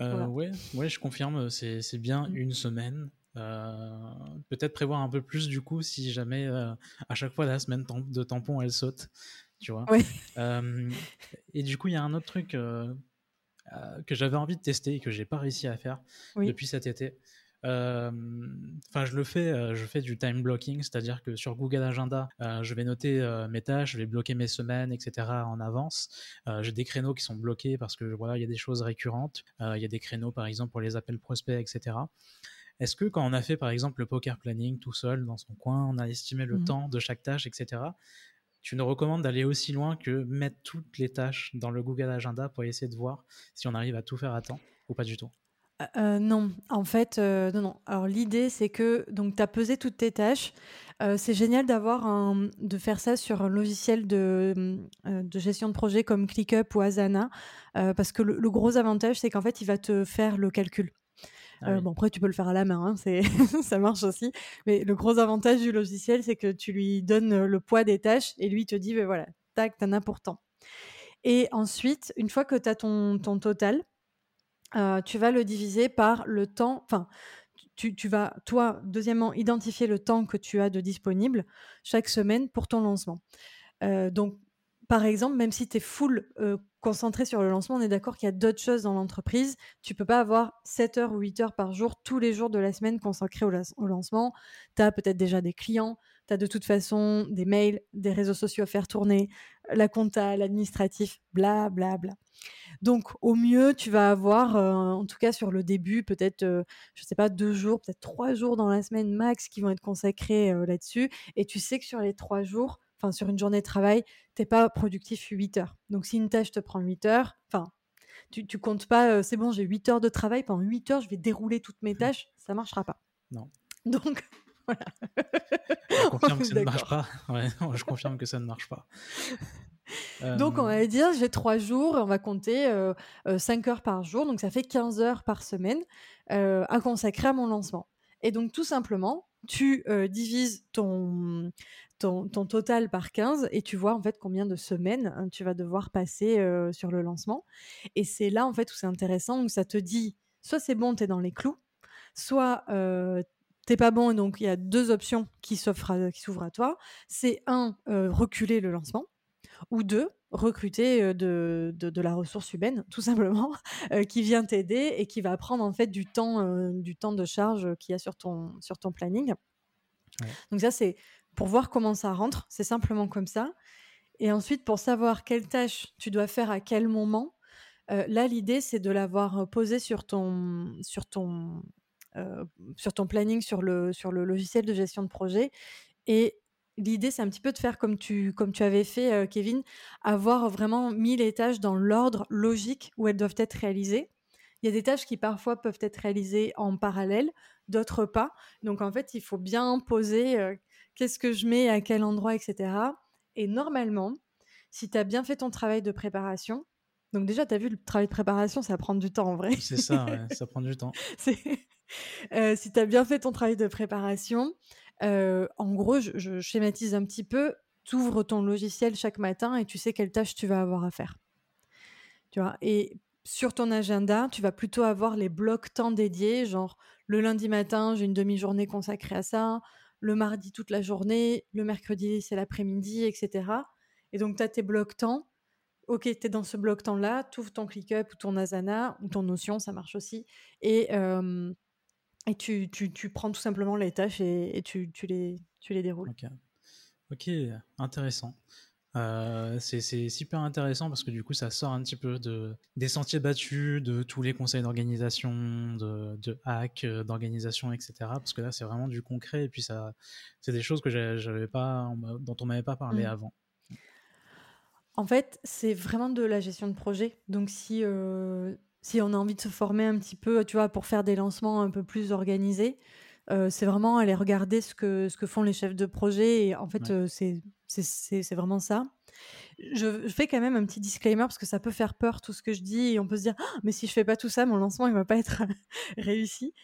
Euh, ouais, ouais, je confirme, c'est c'est bien mmh. une semaine. Euh, peut-être prévoir un peu plus du coup si jamais euh, à chaque fois la semaine de tampon elle saute, tu vois. et du coup, il y a un autre truc que j'avais envie de tester et que j'ai pas réussi à faire depuis cet été. Enfin, je le fais, je fais du time blocking, c'est-à-dire que sur Google Agenda, je vais noter mes tâches, je vais bloquer mes semaines, etc. en avance. j'ai des créneaux qui sont bloqués parce que voilà, il y a des choses récurrentes. Il y a des créneaux, par exemple, pour les appels prospects, etc. Est-ce que quand on a fait par exemple le poker planning tout seul dans son coin, on a estimé le mmh temps de chaque tâche, etc. Tu nous recommandes d'aller aussi loin que mettre toutes les tâches dans le Google Agenda pour essayer de voir si on arrive à tout faire à temps ou pas du tout? Euh, euh, non, en fait, euh, non, non. Alors l'idée, c'est que donc tu as pesé toutes tes tâches. c'est génial d'avoir un, de faire ça sur un logiciel de, de gestion de projet comme ClickUp ou Asana, parce que le, gros avantage, c'est qu'en fait, il va te faire le calcul. Ah bon, après, tu peux le faire à la main, hein, c'est ça marche aussi. Mais le gros avantage du logiciel, c'est que tu lui donnes le poids des tâches et lui il te dit, ben voilà, tac, t'en as pour tant. Et ensuite, une fois que tu as ton, ton total, euh, tu vas le diviser par le temps, enfin, tu, vas, toi, deuxièmement, identifier le temps que tu as de disponible chaque semaine pour ton lancement. Euh, donc, par exemple, même si tu es full euh, concentré sur le lancement, on est d'accord qu'il y a d'autres choses dans l'entreprise. Tu peux pas avoir 7 heures ou 8 heures par jour tous les jours de la semaine consacrés au, au lancement. Tu as peut-être déjà des clients, tu as de toute façon des mails, des réseaux sociaux à faire tourner, la compta, l'administratif, bla bla bla. Donc, au mieux, tu vas avoir, euh, en tout cas sur le début, peut-être, je euh, je sais pas, deux jours, peut-être trois jours dans la semaine max qui vont être consacrés euh, là-dessus. Et tu sais que sur les trois jours, enfin, sur une journée de travail, tu n'es pas productif 8 heures. Donc, si une tâche te prend 8 heures, enfin, tu, tu comptes pas, c'est bon, j'ai 8 heures de travail, pendant 8 heures, je vais dérouler toutes mes tâches, ça marchera pas. Non. Donc, voilà. Je confirme que ça ne marche pas. Ouais, je confirme que ça ne marche pas. Donc, on va dire, j'ai trois jours, on va compter euh, 5 heures par jour, donc ça fait 15 heures par semaine à consacrer à mon lancement. Et donc, tout simplement, tu divises ton, ton, total par 15 et tu vois en fait combien de semaines hein, tu vas devoir passer sur le lancement. Et c'est là en fait où c'est intéressant, où ça te dit soit c'est bon, tu es dans les clous, soit t'es pas bon et donc il y a deux options qui s'ouvrent qui s'ouvrent à toi. C'est un, reculer le lancement ou deux, recruter de, de, la ressource humaine, tout simplement, qui vient t'aider et qui va prendre en fait du temps, du temps de charge qu'il y a sur ton, sur ton planning. Donc ça, c'est pour voir comment ça rentre, c'est simplement comme ça. Et ensuite, pour savoir quelle tâche tu dois faire à quel moment, là, l'idée, c'est de l'avoir posé sur ton, sur ton, sur ton planning, sur le, sur le logiciel de gestion de projet. Et l'idée, c'est un petit peu de faire comme tu, comme tu avais fait, Kevin, avoir vraiment mis les tâches dans l'ordre logique où elles doivent être réalisées. Il y a des tâches qui parfois peuvent être réalisées en parallèle, d'autres pas. Donc en fait, il faut bien poser qu'est-ce que je mets à quel endroit, etc. Et normalement, si tu as bien fait ton travail de préparation, donc déjà, tu as vu, le travail de préparation, ça prend du temps en vrai. C'est ça, ça prend du temps. Euh, si tu as bien fait ton travail de préparation, euh, en gros, je, schématise un petit peu, tu ouvres ton logiciel chaque matin et tu sais quelle tâche tu vas avoir à faire. Tu vois et sur ton agenda, tu vas plutôt avoir les blocs temps dédiés, genre le lundi matin, j'ai une demi-journée consacrée à ça, le mardi toute la journée, le mercredi c'est l'après-midi, etc. Et donc tu as tes blocs temps ok, tu es dans ce bloc temps-là, tu ouvres ton ClickUp ou ton Asana ou ton Notion, ça marche aussi. Et, et tu, tu, tu, prends tout simplement les tâches et, tu, tu, les, tu les déroules. Ok, intéressant. Euh, c'est super intéressant parce que du coup ça sort un petit peu de, des sentiers battus, de tous les conseils d'organisation, de, de hacks, euh, d'organisation, etc. Parce que là c'est vraiment du concret et puis ça c'est des choses que j'avais pas dont on m'avait pas parlé mmh. avant. En fait, c'est vraiment de la gestion de projet. Donc, si, euh, si on a envie de se former un petit peu, tu vois, pour faire des lancements un peu plus organisés, euh, c'est vraiment aller regarder ce que, ce que font les chefs de projet. Et en fait, euh, c'est c'est vraiment ça. Je, fais quand même un petit disclaimer parce que ça peut faire peur tout ce que je dis et on peut se dire «Ah, mais si je fais pas tout ça, mon lancement il va pas être réussi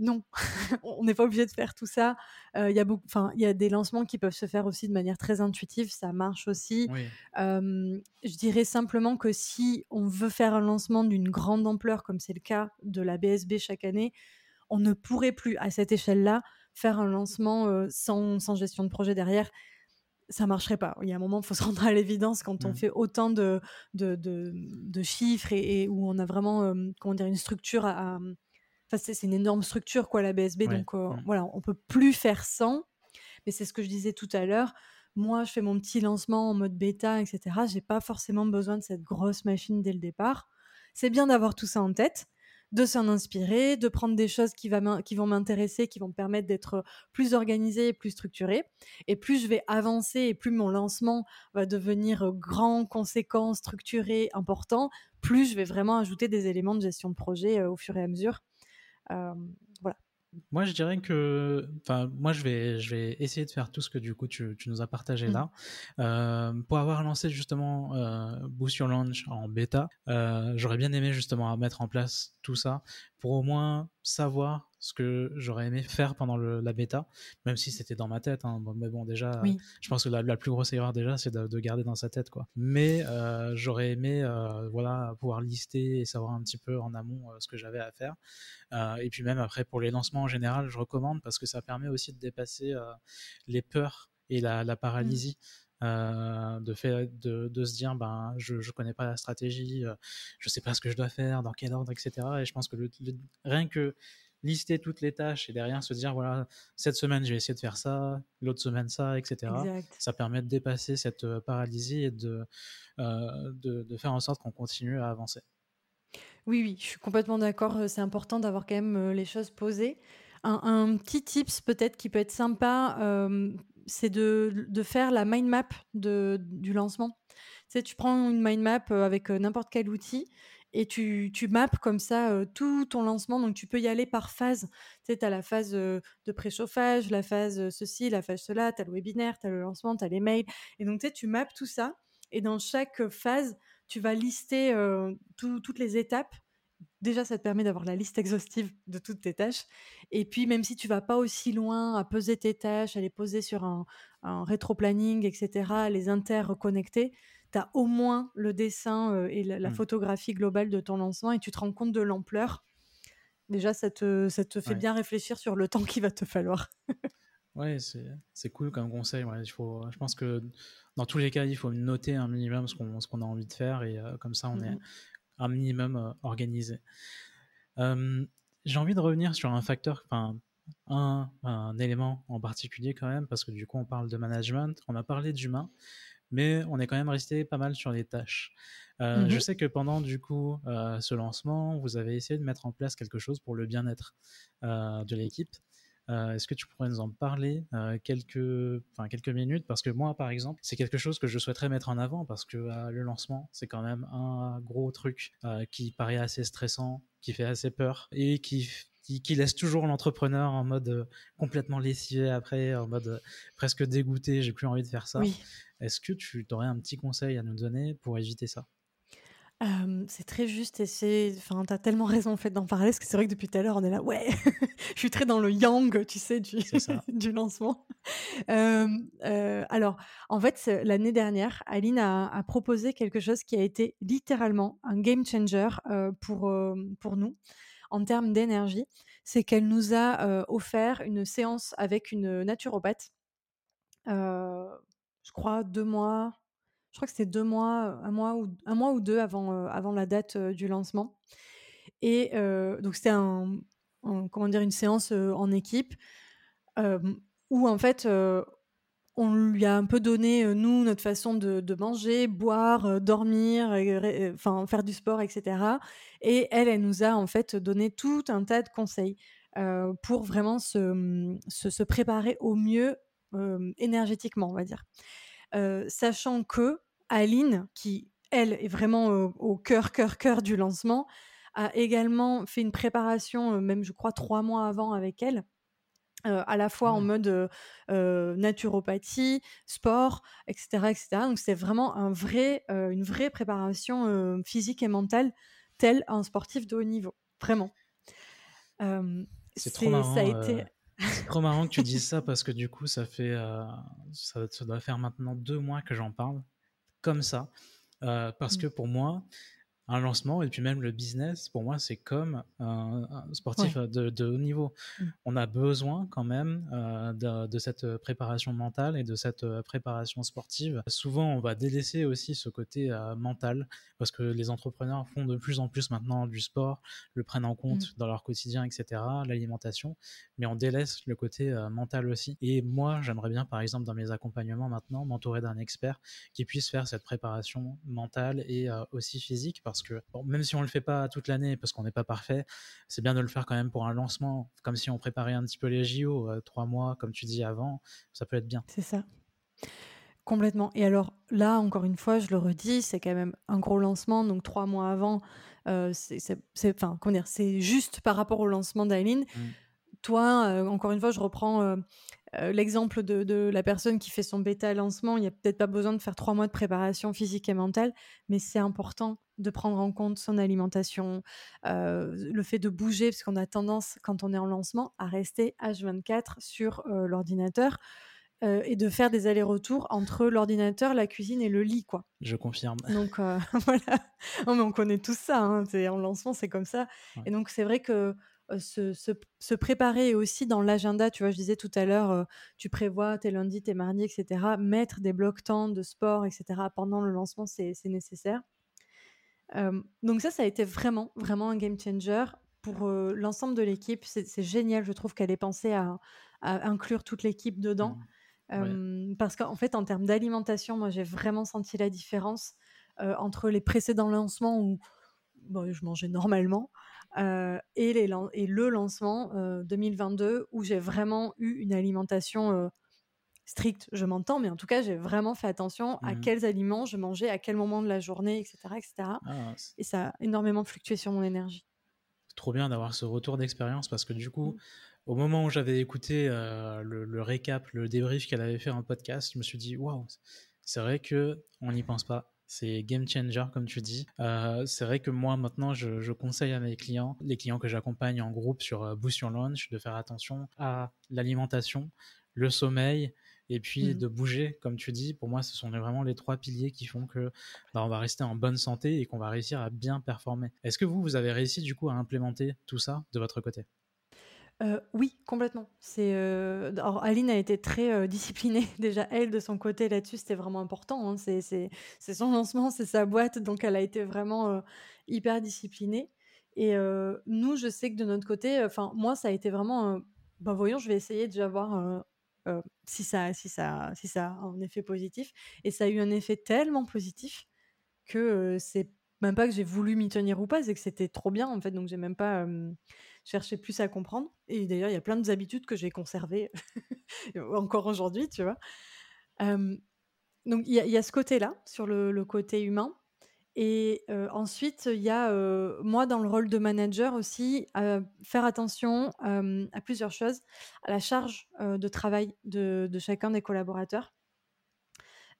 non, on n'est pas obligé de faire tout ça. Il y a beaucoup, y a des lancements qui peuvent se faire aussi de manière très intuitive, ça marche aussi. je dirais simplement que si on veut faire un lancement d'une grande ampleur, comme c'est le cas de la BSB chaque année, on ne pourrait plus à cette échelle-là faire un lancement sans, gestion de projet derrière. Ça marcherait pas. Il y a un moment, il faut se rendre à l'évidence quand on mmh. fait autant de, de, chiffres et, où on a vraiment, comment dire, une structure à c'est une énorme structure, quoi, la BSB. Donc, euh, voilà, on peut plus faire sans. Mais c'est ce que je disais tout à l'heure. Moi, je fais mon petit lancement en mode bêta, etc. J'ai pas forcément besoin de cette grosse machine dès le départ. C'est bien d'avoir tout ça en tête, de s'en inspirer, de prendre des choses qui, qui vont m'intéresser, qui vont me permettre d'être plus organisé et plus structuré. Et plus je vais avancer et plus mon lancement va devenir grand, conséquent, structuré, important, plus je vais vraiment ajouter des éléments de gestion de projet au fur et à mesure. Voilà. Moi, je dirais que, enfin, moi, je vais, je vais essayer de faire tout ce que du coup tu, tu nous as partagé mmh. là. Euh, pour avoir lancé justement euh, Boost Your Launch en bêta, j'aurais bien aimé justement mettre en place tout ça pour au moins savoir ce que j'aurais aimé faire pendant la bêta, même si c'était dans ma tête. Hein. mais bon, déjà, je pense que la, plus grosse erreur déjà, c'est de, garder dans sa tête, quoi. Mais euh, j'aurais aimé, euh, voilà, pouvoir lister et savoir un petit peu en amont euh, ce que j'avais à faire. et puis même après, pour les lancements en général, je recommande parce que ça permet aussi de dépasser les peurs et la, paralysie. de, fait, de, se dire ben je, ne connais pas la stratégie, je sais pas ce que je dois faire, dans quel ordre, etc. Et je pense que rien que lister toutes les tâches et derrière se dire voilà cette semaine je vais essayer de faire ça l'autre semaine ça etc ça permet de dépasser cette euh, paralysie et de, euh, de, faire en sorte qu'on continue à avancer. Oui oui je suis complètement d'accord. Euh, c'est important d'avoir quand même les choses posées. Un, petit tips peut-être qui peut être sympa c'est de, de, faire la mind map de, du lancement. Tu sais, tu prends une mind map avec n'importe quel outil et tu, tu maps comme ça tout ton lancement. Donc, tu peux y aller par phase. Tu sais, as la phase de préchauffage, la phase ceci, la phase cela, tu as le webinaire, tu as le lancement, tu as les mails. Et donc, tu sais, maps tout ça. Et dans chaque phase, tu vas lister toutes les étapes déjà, ça te permet d'avoir la liste exhaustive de toutes tes tâches. Et puis, même si tu vas pas aussi loin à peser tes tâches, à les poser sur un, rétro-planning, etc., à les interconnecter, tu as au moins le dessin et la, mmh. photographie globale de ton lancement et tu te rends compte de l'ampleur. Déjà, ça te, ça te fait bien réfléchir sur le temps qu'il va te falloir. ouais, c'est cool comme conseil. il faut, je pense que dans tous les cas, il faut noter un minimum ce qu'on qu'on a envie de faire et comme ça, on est mmh un minimum euh, organisé. J'ai envie de revenir sur un facteur, enfin un, un, élément en particulier quand même, parce que du coup on parle de management, on a parlé d'humain, mais on est quand même resté pas mal sur les tâches. Euh, je mmh sais que pendant du coup euh, ce lancement, vous avez essayé de mettre en place quelque chose pour le bien-être de l'équipe. Euh, est-ce que tu pourrais nous en parler euh, quelques, quelques minutes? Parce que moi, par exemple, c'est quelque chose que je souhaiterais mettre en avant parce que euh, le lancement, c'est quand même un gros truc qui paraît assez stressant, qui fait assez peur et qui, qui, laisse toujours l'entrepreneur en mode complètement lessivé après, en mode presque dégoûté, j'ai plus envie de faire ça. Est-ce que tu aurais un petit conseil à nous donner pour éviter ça? C'est très juste et c'est enfin, tu as tellement raison, en fait, d'en parler parce que c'est vrai que depuis tout à l'heure, on est là: «Ouais!» je suis très dans le yang, tu sais, du du lancement. alors, en fait, l'année dernière, Aline a proposé quelque chose qui a été littéralement un game changer, pour, pour nous, en termes d'énergie. C'est qu'elle nous a, offert une séance avec une naturopathe, je crois deux mois je crois que c'était deux mois, un mois ou, un mois ou deux avant, avant la date du lancement. Et donc c'était comment dire, une séance en équipe où en fait on lui a un peu donné, nous, notre façon de, manger, boire, dormir, enfin faire du sport, etc. Et elle, elle nous a en fait donné tout un tas de conseils pour vraiment se, mmh, se, se, préparer au mieux énergétiquement, on va dire sachant que Aline, qui elle est vraiment au cœur, cœur, cœur du lancement, a également fait une préparation, même je crois trois mois avant avec elle. À la fois en mmh. mode naturopathie, sport, etc., etc. Donc c'est vraiment un vrai, une vraie préparation physique et mentale, tel un sportif de haut niveau, vraiment. c'est trop marrant. Ça a été... C'est trop marrant que tu dises ça parce que du coup, ça fait, ça, doit faire maintenant deux mois que j'en parle comme ça. Parce mmh. que pour moi, un lancement et puis même le business, pour moi, c'est comme un, sportif de, haut niveau. Mmh. On a besoin quand même euh, de, cette préparation mentale et de cette euh, préparation sportive. Souvent, on va délaisser aussi ce côté euh, mental parce que les entrepreneurs font de plus en plus maintenant du sport, le prennent en compte mmh. dans leur quotidien, etc., l'alimentation, mais on délaisse le côté mental aussi. Et moi, j'aimerais bien, par exemple, dans mes accompagnements maintenant, m'entourer d'un expert qui puisse faire cette préparation mentale et aussi physique parce que même si on le fait pas toute l'année parce qu'on n'est pas parfait, c'est bien de le faire quand même pour un lancement, comme si on préparait un petit peu les JO, euh, trois mois, comme tu dis avant, ça peut être bien. C'est ça. Complètement. Et alors là, encore une fois, je le redis, c'est quand même un gros lancement, donc trois mois avant, euh, c'est enfin, juste par rapport au lancement d'Aileen. Mmh. Toi, euh, encore une fois, je reprends l'exemple de, la personne qui fait son bêta lancement. Il n'y a peut-être pas besoin de faire trois mois de préparation physique et mentale, mais c'est important de prendre en compte son alimentation, le fait de bouger, parce qu'on a tendance, quand on est en lancement, à rester H24 sur l'ordinateur. et de faire des allers-retours entre l'ordinateur, la cuisine et le lit, quoi. Je confirme. Donc voilà, on connaît tout ça. Hein. En lancement, c'est comme ça. Et donc c'est vrai que se, se, préparer aussi dans l'agenda, tu vois, je disais tout à l'heure, tu prévois tes lundis, tes mardis, etc. Mettre des blocs temps de sport, etc. pendant le lancement, c'est nécessaire donc ça, ça a été vraiment, vraiment un game changer pour l'ensemble de l'équipe. C'est génial, je trouve qu'elle ait pensé à, inclure toute l'équipe dedans. Mmh. Parce qu'en fait, en termes d'alimentation, moi, j'ai vraiment senti la différence entre les précédents lancements où je mangeais normalement et, les, et le lancement 2022 où j'ai vraiment eu une alimentation strict, je m'entends, mais en tout cas, j'ai vraiment fait attention à mmh quels aliments je mangeais, à quel moment de la journée, etc. etc. Ah, et ça a énormément fluctué sur mon énergie. C'est trop bien d'avoir ce retour d'expérience parce que du coup, mmh. au moment où j'avais écouté euh, le, récap, le débrief qu'elle avait fait en podcast, je me suis dit, waouh, c'est vrai que on n'y pense pas. c'est game changer comme tu dis. Euh, c'est vrai que moi maintenant je, conseille à mes clients, les clients que j'accompagne en groupe sur euh, Boost Your Launch, de faire attention à l'alimentation, le sommeil et puis mmh. de bouger, comme tu dis. Pour moi, ce sont vraiment les trois piliers qui font que bah, on va rester en bonne santé et qu'on va réussir à bien performer. Est-ce que vous, vous avez réussi du coup à implémenter tout ça de votre côté? Euh, oui, complètement. C'est, euh, alors Aline a été très, euh, disciplinée déjà elle de son côté là-dessus, c'était vraiment important, hein. C'est son lancement, c'est sa boîte, donc elle a été vraiment, hyper disciplinée et nous, je sais que de notre côté, enfin moi ça a été vraiment, bah, voyons, je vais essayer déjà voir, si ça si ça si ça a un effet positif et ça a eu un effet tellement positif que, c'est même pas que j'ai voulu m'y tenir ou pas, c'est que c'était trop bien en fait, donc j'ai même pas, chercher plus à comprendre. Et d'ailleurs, il y a plein de habitudes que j'ai conservées encore aujourd'hui, tu vois. donc, il y, a ce côté-là, sur le, côté humain. Et ensuite, il y a, moi, dans le rôle de manager aussi, faire attention à plusieurs choses, à la charge de travail de, chacun des collaborateurs.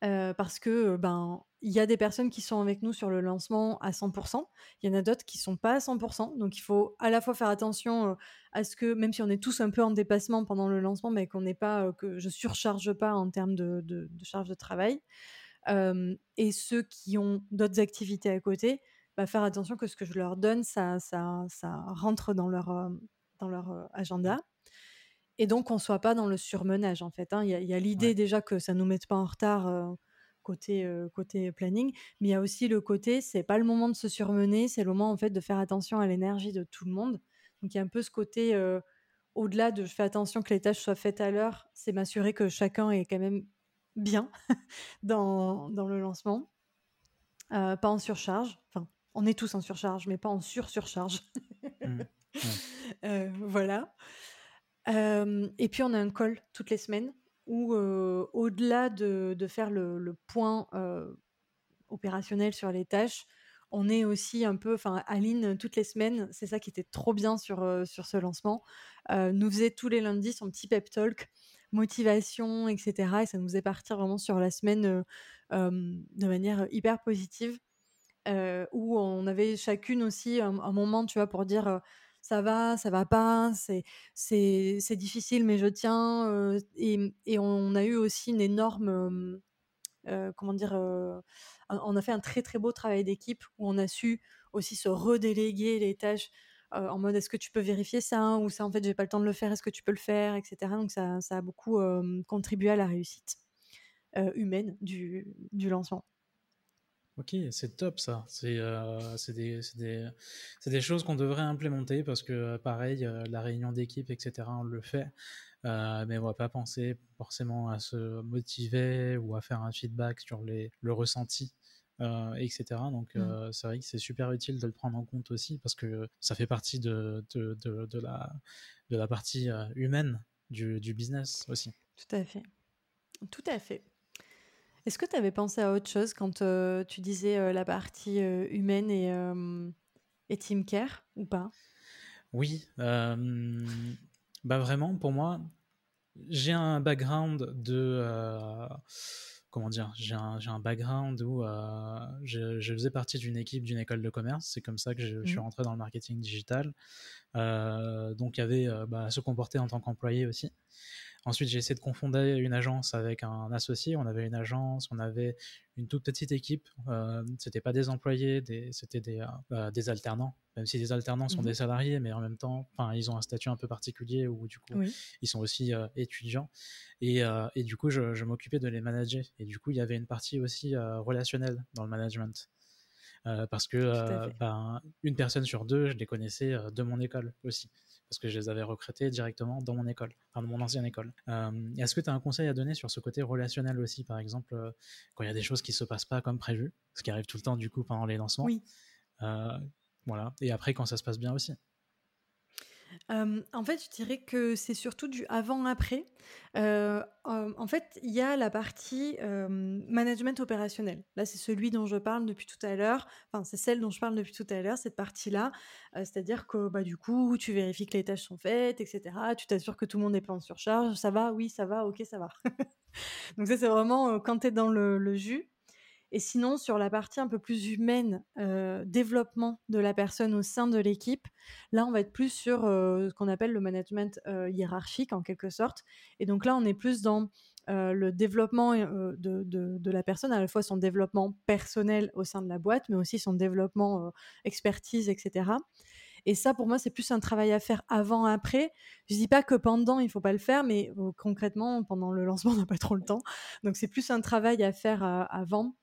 parce que, ben, il y a des personnes qui sont avec nous sur le lancement à 100%. Il y en a d'autres qui sont pas à 100%. Donc, il faut à la fois faire attention à ce que, même si on est tous un peu en dépassement pendant le lancement, mais qu'on n'est pas, que je surcharge pas en termes de, charge de travail. Et ceux qui ont d'autres activités à côté, bah, faire attention que ce que je leur donne, ça, ça, ça rentre dans leur, dans leur agenda. Et donc, on soit pas dans le surmenage, en fait. Hein. Il y a, l'idée déjà que ça nous mette pas en retard côté, côté planning, mais il y a aussi le côté, c'est pas le moment de se surmener, c'est le moment en fait de faire attention à l'énergie de tout le monde. Donc il y a un peu ce côté, au-delà de je fais attention que les tâches soient faites à l'heure, c'est m'assurer que chacun est quand même bien dans, dans le lancement, pas en surcharge. Enfin, on est tous en surcharge, mais pas en sur-surcharge. Mmh. voilà. et puis on a un call toutes les semaines où au-delà de, faire le, point opérationnel sur les tâches, on est aussi un peu, enfin Aline toutes les semaines, c'est ça qui était trop bien sur, sur ce lancement, nous faisait tous les lundis son petit pep talk, motivation, etc. Et ça nous faisait partir vraiment sur la semaine de manière hyper positive, où on avait chacune aussi un, moment, tu vois, pour dire ça va, ça va pas, c'est difficile, mais je tiens. et, on a eu aussi une énorme, comment dire, on a fait un très très beau travail d'équipe où on a su aussi se redéléguer les tâches en mode est-ce que tu peux vérifier ça ou ça en fait j'ai pas le temps de le faire, est-ce que tu peux le faire, etc. Donc ça, ça a beaucoup contribué à la réussite humaine du, du lancement. Ok, c'est top ça. C'est euh, des, des, des, choses qu'on devrait implémenter parce que, euh, pareil, euh, la réunion d'équipe, etc., on le fait, mais on va pas penser forcément à se motiver ou à faire un feedback sur les, le ressenti. Etc. Donc mmh. c'est vrai que c'est super utile de le prendre en compte aussi parce que ça fait partie de, de, de, de la, de la partie humaine du, du business aussi. Tout à fait. Tout à fait. Est-ce que tu avais pensé à autre chose quand tu disais la partie humaine et, et team care ou pas? Oui, bah vraiment pour moi, j'ai un background de comment dire, j'ai un, un, background où je, je, faisais partie d'une équipe d'une école de commerce. C'est comme ça que je, suis mmh. rentré dans le marketing digital. donc, il y avait bah, à se comporter en tant qu'employé aussi. Ensuite, j'ai essayé de confondre une agence avec un associé. On avait une agence, on avait une toute petite équipe. Euh, c'était pas des employés, c'était des, euh, bah, des, alternants. Même si les alternants sont des mmh salariés, mais en même temps, ils ont un statut un peu particulier où du coup, ils sont aussi euh, étudiants. Et, euh, et, du coup, je, je m'occupais de les manager. Et du coup, il y avait une partie aussi relationnelle dans le management. parce que ben, une personne sur deux, je les connaissais de mon école aussi parce que je les avais recrutés directement dans mon école, enfin dans mon ancienne école. Euh, est-ce que tu as un conseil à donner sur ce côté relationnel aussi, par exemple, euh, quand il y a des choses qui se passent pas comme prévu, ce qui arrive tout le temps du coup pendant les lancements? Oui. Euh, voilà. Et après, quand ça se passe bien aussi en fait, je dirais que c'est surtout du avant-après. en fait, il y a la partie management opérationnel. Là, c'est celui dont je parle depuis tout à l'heure. Enfin, c'est celle dont je parle depuis tout à l'heure, cette partie-là. C'est-à-dire que, bah, du coup, tu vérifies que les tâches sont faites, etc. Tu t'assures que tout le monde est pas en surcharge. Ça va, oui, ça va, ok, ça va. Donc ça, c'est vraiment quand tu es dans le jus. Et sinon, sur la partie un peu plus humaine, développement de la personne au sein de l'équipe, là, on va être plus sur ce qu'on appelle le management hiérarchique, en quelque sorte. Et donc là, on est plus dans le développement de, de, la personne, à la fois son développement personnel au sein de la boîte, mais aussi son développement expertise, etc. Et ça, pour moi, c'est plus un travail à faire avant, après. Je dis pas que pendant, il faut pas le faire, mais concrètement, pendant le lancement, on n'a pas trop le temps. Donc, c'est plus un travail à faire avant.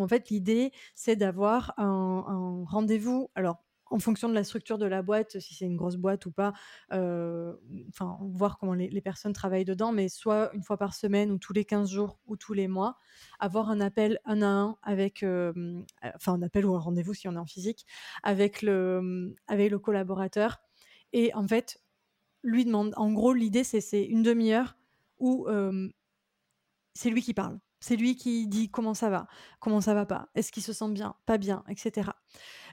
En fait, l'idée, c'est d'avoir un, rendez-vous. Alors, en fonction de la structure de la boîte, si c'est une grosse boîte ou pas, enfin, voir comment les, personnes travaillent dedans, mais soit une fois par semaine ou tous les 15 jours ou tous les mois, avoir un appel un à un avec, enfin, un appel ou un rendez-vous si on est en physique, avec le, avec le collaborateur. Et en fait, lui demande, en gros, l'idée, c'est une demi-heure où c'est lui qui parle. C'est lui qui dit comment ça va, comment ça va pas, est-ce qu'il se sent bien, pas bien, etc.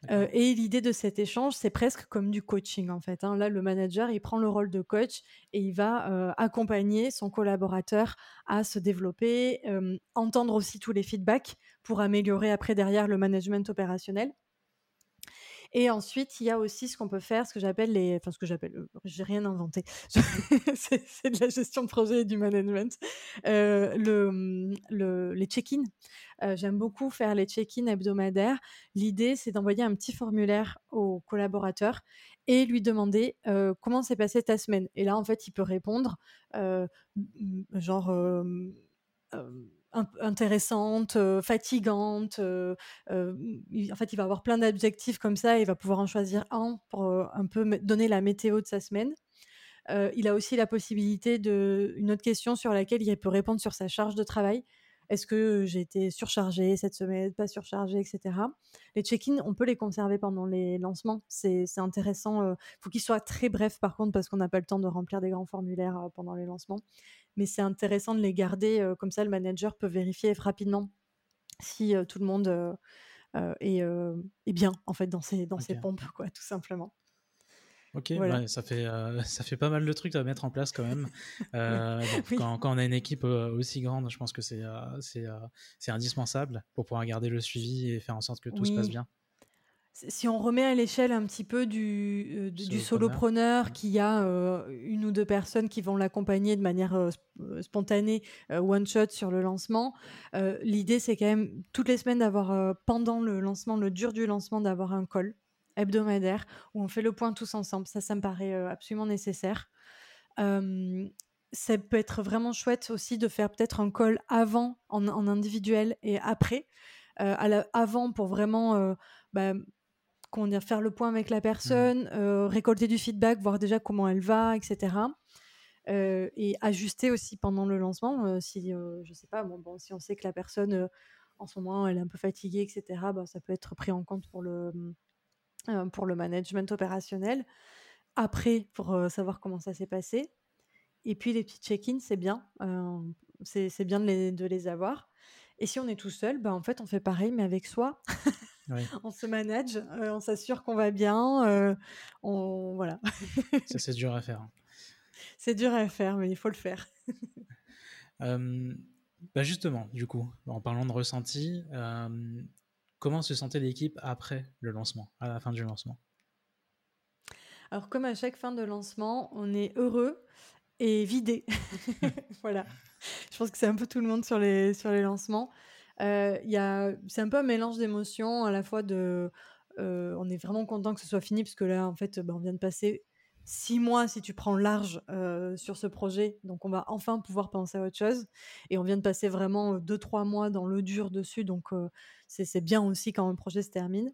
Euh, et l'idée de cet échange, c'est presque comme du coaching en fait. Hein. Là, le manager, il prend le rôle de coach et il va euh, accompagner son collaborateur à se développer, euh, entendre aussi tous les feedbacks pour améliorer après derrière le management opérationnel. Et ensuite, il y a aussi ce qu'on peut faire, ce que j'appelle les. Enfin, ce que j'appelle. Euh, j'ai rien inventé. c'est de la gestion de projet et du management. Euh, le, le, les check-in. Euh, j'aime beaucoup faire les check-in hebdomadaires. L'idée, c'est d'envoyer un petit formulaire au collaborateur et lui demander comment s'est passée ta semaine. Et là, en fait, il peut répondre genre intéressante, fatigante. en fait, il va avoir plein d'adjectifs comme ça et il va pouvoir en choisir un pour un peu donner la météo de sa semaine. il a aussi la possibilité de une autre question sur laquelle il peut répondre sur sa charge de travail. Est-ce que j'ai été surchargée cette semaine, pas surchargée, etc. Les check-in, on peut les conserver pendant les lancements. C'est intéressant. Il faut qu'ils soient très brefs par contre parce qu'on n'a pas le temps de remplir des grands formulaires pendant les lancements mais c'est intéressant de les garder. comme ça, le manager peut vérifier rapidement si tout le monde est, bien, en fait, dans ses, dans ses pompes, quoi, tout simplement. Ok, ça, fait, ça fait pas mal de trucs à mettre en place quand même. quand, quand, on a une équipe aussi grande, je pense que c'est c'est indispensable pour pouvoir garder le suivi et faire en sorte que tout se passe bien si on remet à l'échelle un petit peu du, euh, du solopreneur, qui a euh, une ou deux personnes qui vont l'accompagner de manière euh, spontanée, one shot sur le lancement, l'idée c'est quand même toutes les semaines d'avoir, pendant le lancement, le dur du lancement, d'avoir un call hebdomadaire où on fait le point tous ensemble. Ça, ça me paraît absolument nécessaire. ça peut être vraiment chouette aussi de faire peut-être un call avant en, individuel et après. avant pour vraiment bah, dire, faire le point avec la mmh. personne, euh, récolter du feedback, voir déjà comment elle va, etc. Euh, et ajuster aussi pendant le lancement. Euh, si, je sais pas, bon, bon, si on sait que la personne, en ce moment, elle est un peu fatiguée, etc., bah, ça peut être pris en compte pour le, pour le management opérationnel. Après, pour savoir comment ça s'est passé. Et puis, les petits check-ins, c'est bien. c'est bien de les, de les avoir. Et si on est tout seul, bah, en fait, on fait pareil, mais avec soi. on se manage, euh, on s'assure qu'on va bien. Euh, on... Voilà. Ça, c'est dur à faire. Hein. C'est dur à faire, mais il faut le faire. bah justement, du coup, en parlant de ressenti, comment se sentait l'équipe après le lancement, à la fin du lancement? Alors, comme à chaque fin de lancement, on est heureux et vidé. voilà. Je pense que c'est un peu tout le monde sur les, sur les lancements. Euh, c'est un peu un mélange d'émotions, à la fois de. Euh, on est vraiment content que ce soit fini, parce que là, en fait, bah, on vient de passer six mois, si tu prends large, euh, sur ce projet. Donc, on va enfin pouvoir penser à autre chose. Et on vient de passer vraiment deux, trois mois dans le dur dessus. Donc, c'est bien aussi quand un projet se termine.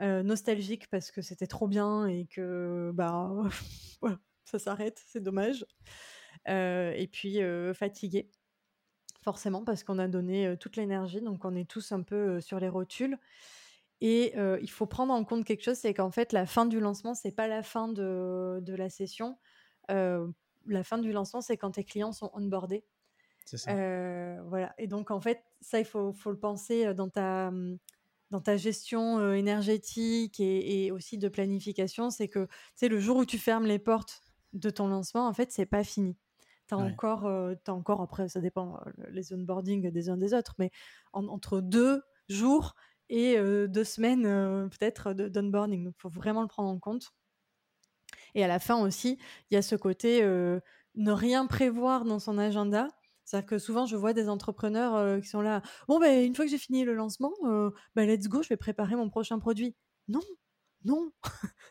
nostalgique parce que c'était trop bien et que bah ça s'arrête, c'est dommage. et puis fatigué forcément, parce qu'on a donné toute l'énergie, donc on est tous un peu sur les rotules. Et il faut prendre en compte quelque chose, c'est qu'en fait, la fin du lancement, c'est pas la fin de, de la session. la fin du lancement, c'est quand tes clients sont onboardés. C'est ça. voilà. Et donc, en fait, ça, il faut, faut le penser dans ta, mmh, dans ta gestion énergétique et, et, aussi de planification. C'est que, tu sais, le jour où tu fermes les portes de ton lancement, en fait, c'est pas fini Tu as, encore, encore, après, ça dépend les onboarding des uns des autres, mais entre deux jours et deux semaines peut-être d'onboarding. Donc, il faut vraiment le prendre en compte. Et à la fin aussi, il y a ce côté ne rien prévoir dans son agenda. C'est-à-dire que souvent, je vois des entrepreneurs qui sont là. Bon, ben, une fois que j'ai fini le lancement, ben, let's go, je vais préparer mon prochain produit. Non, non,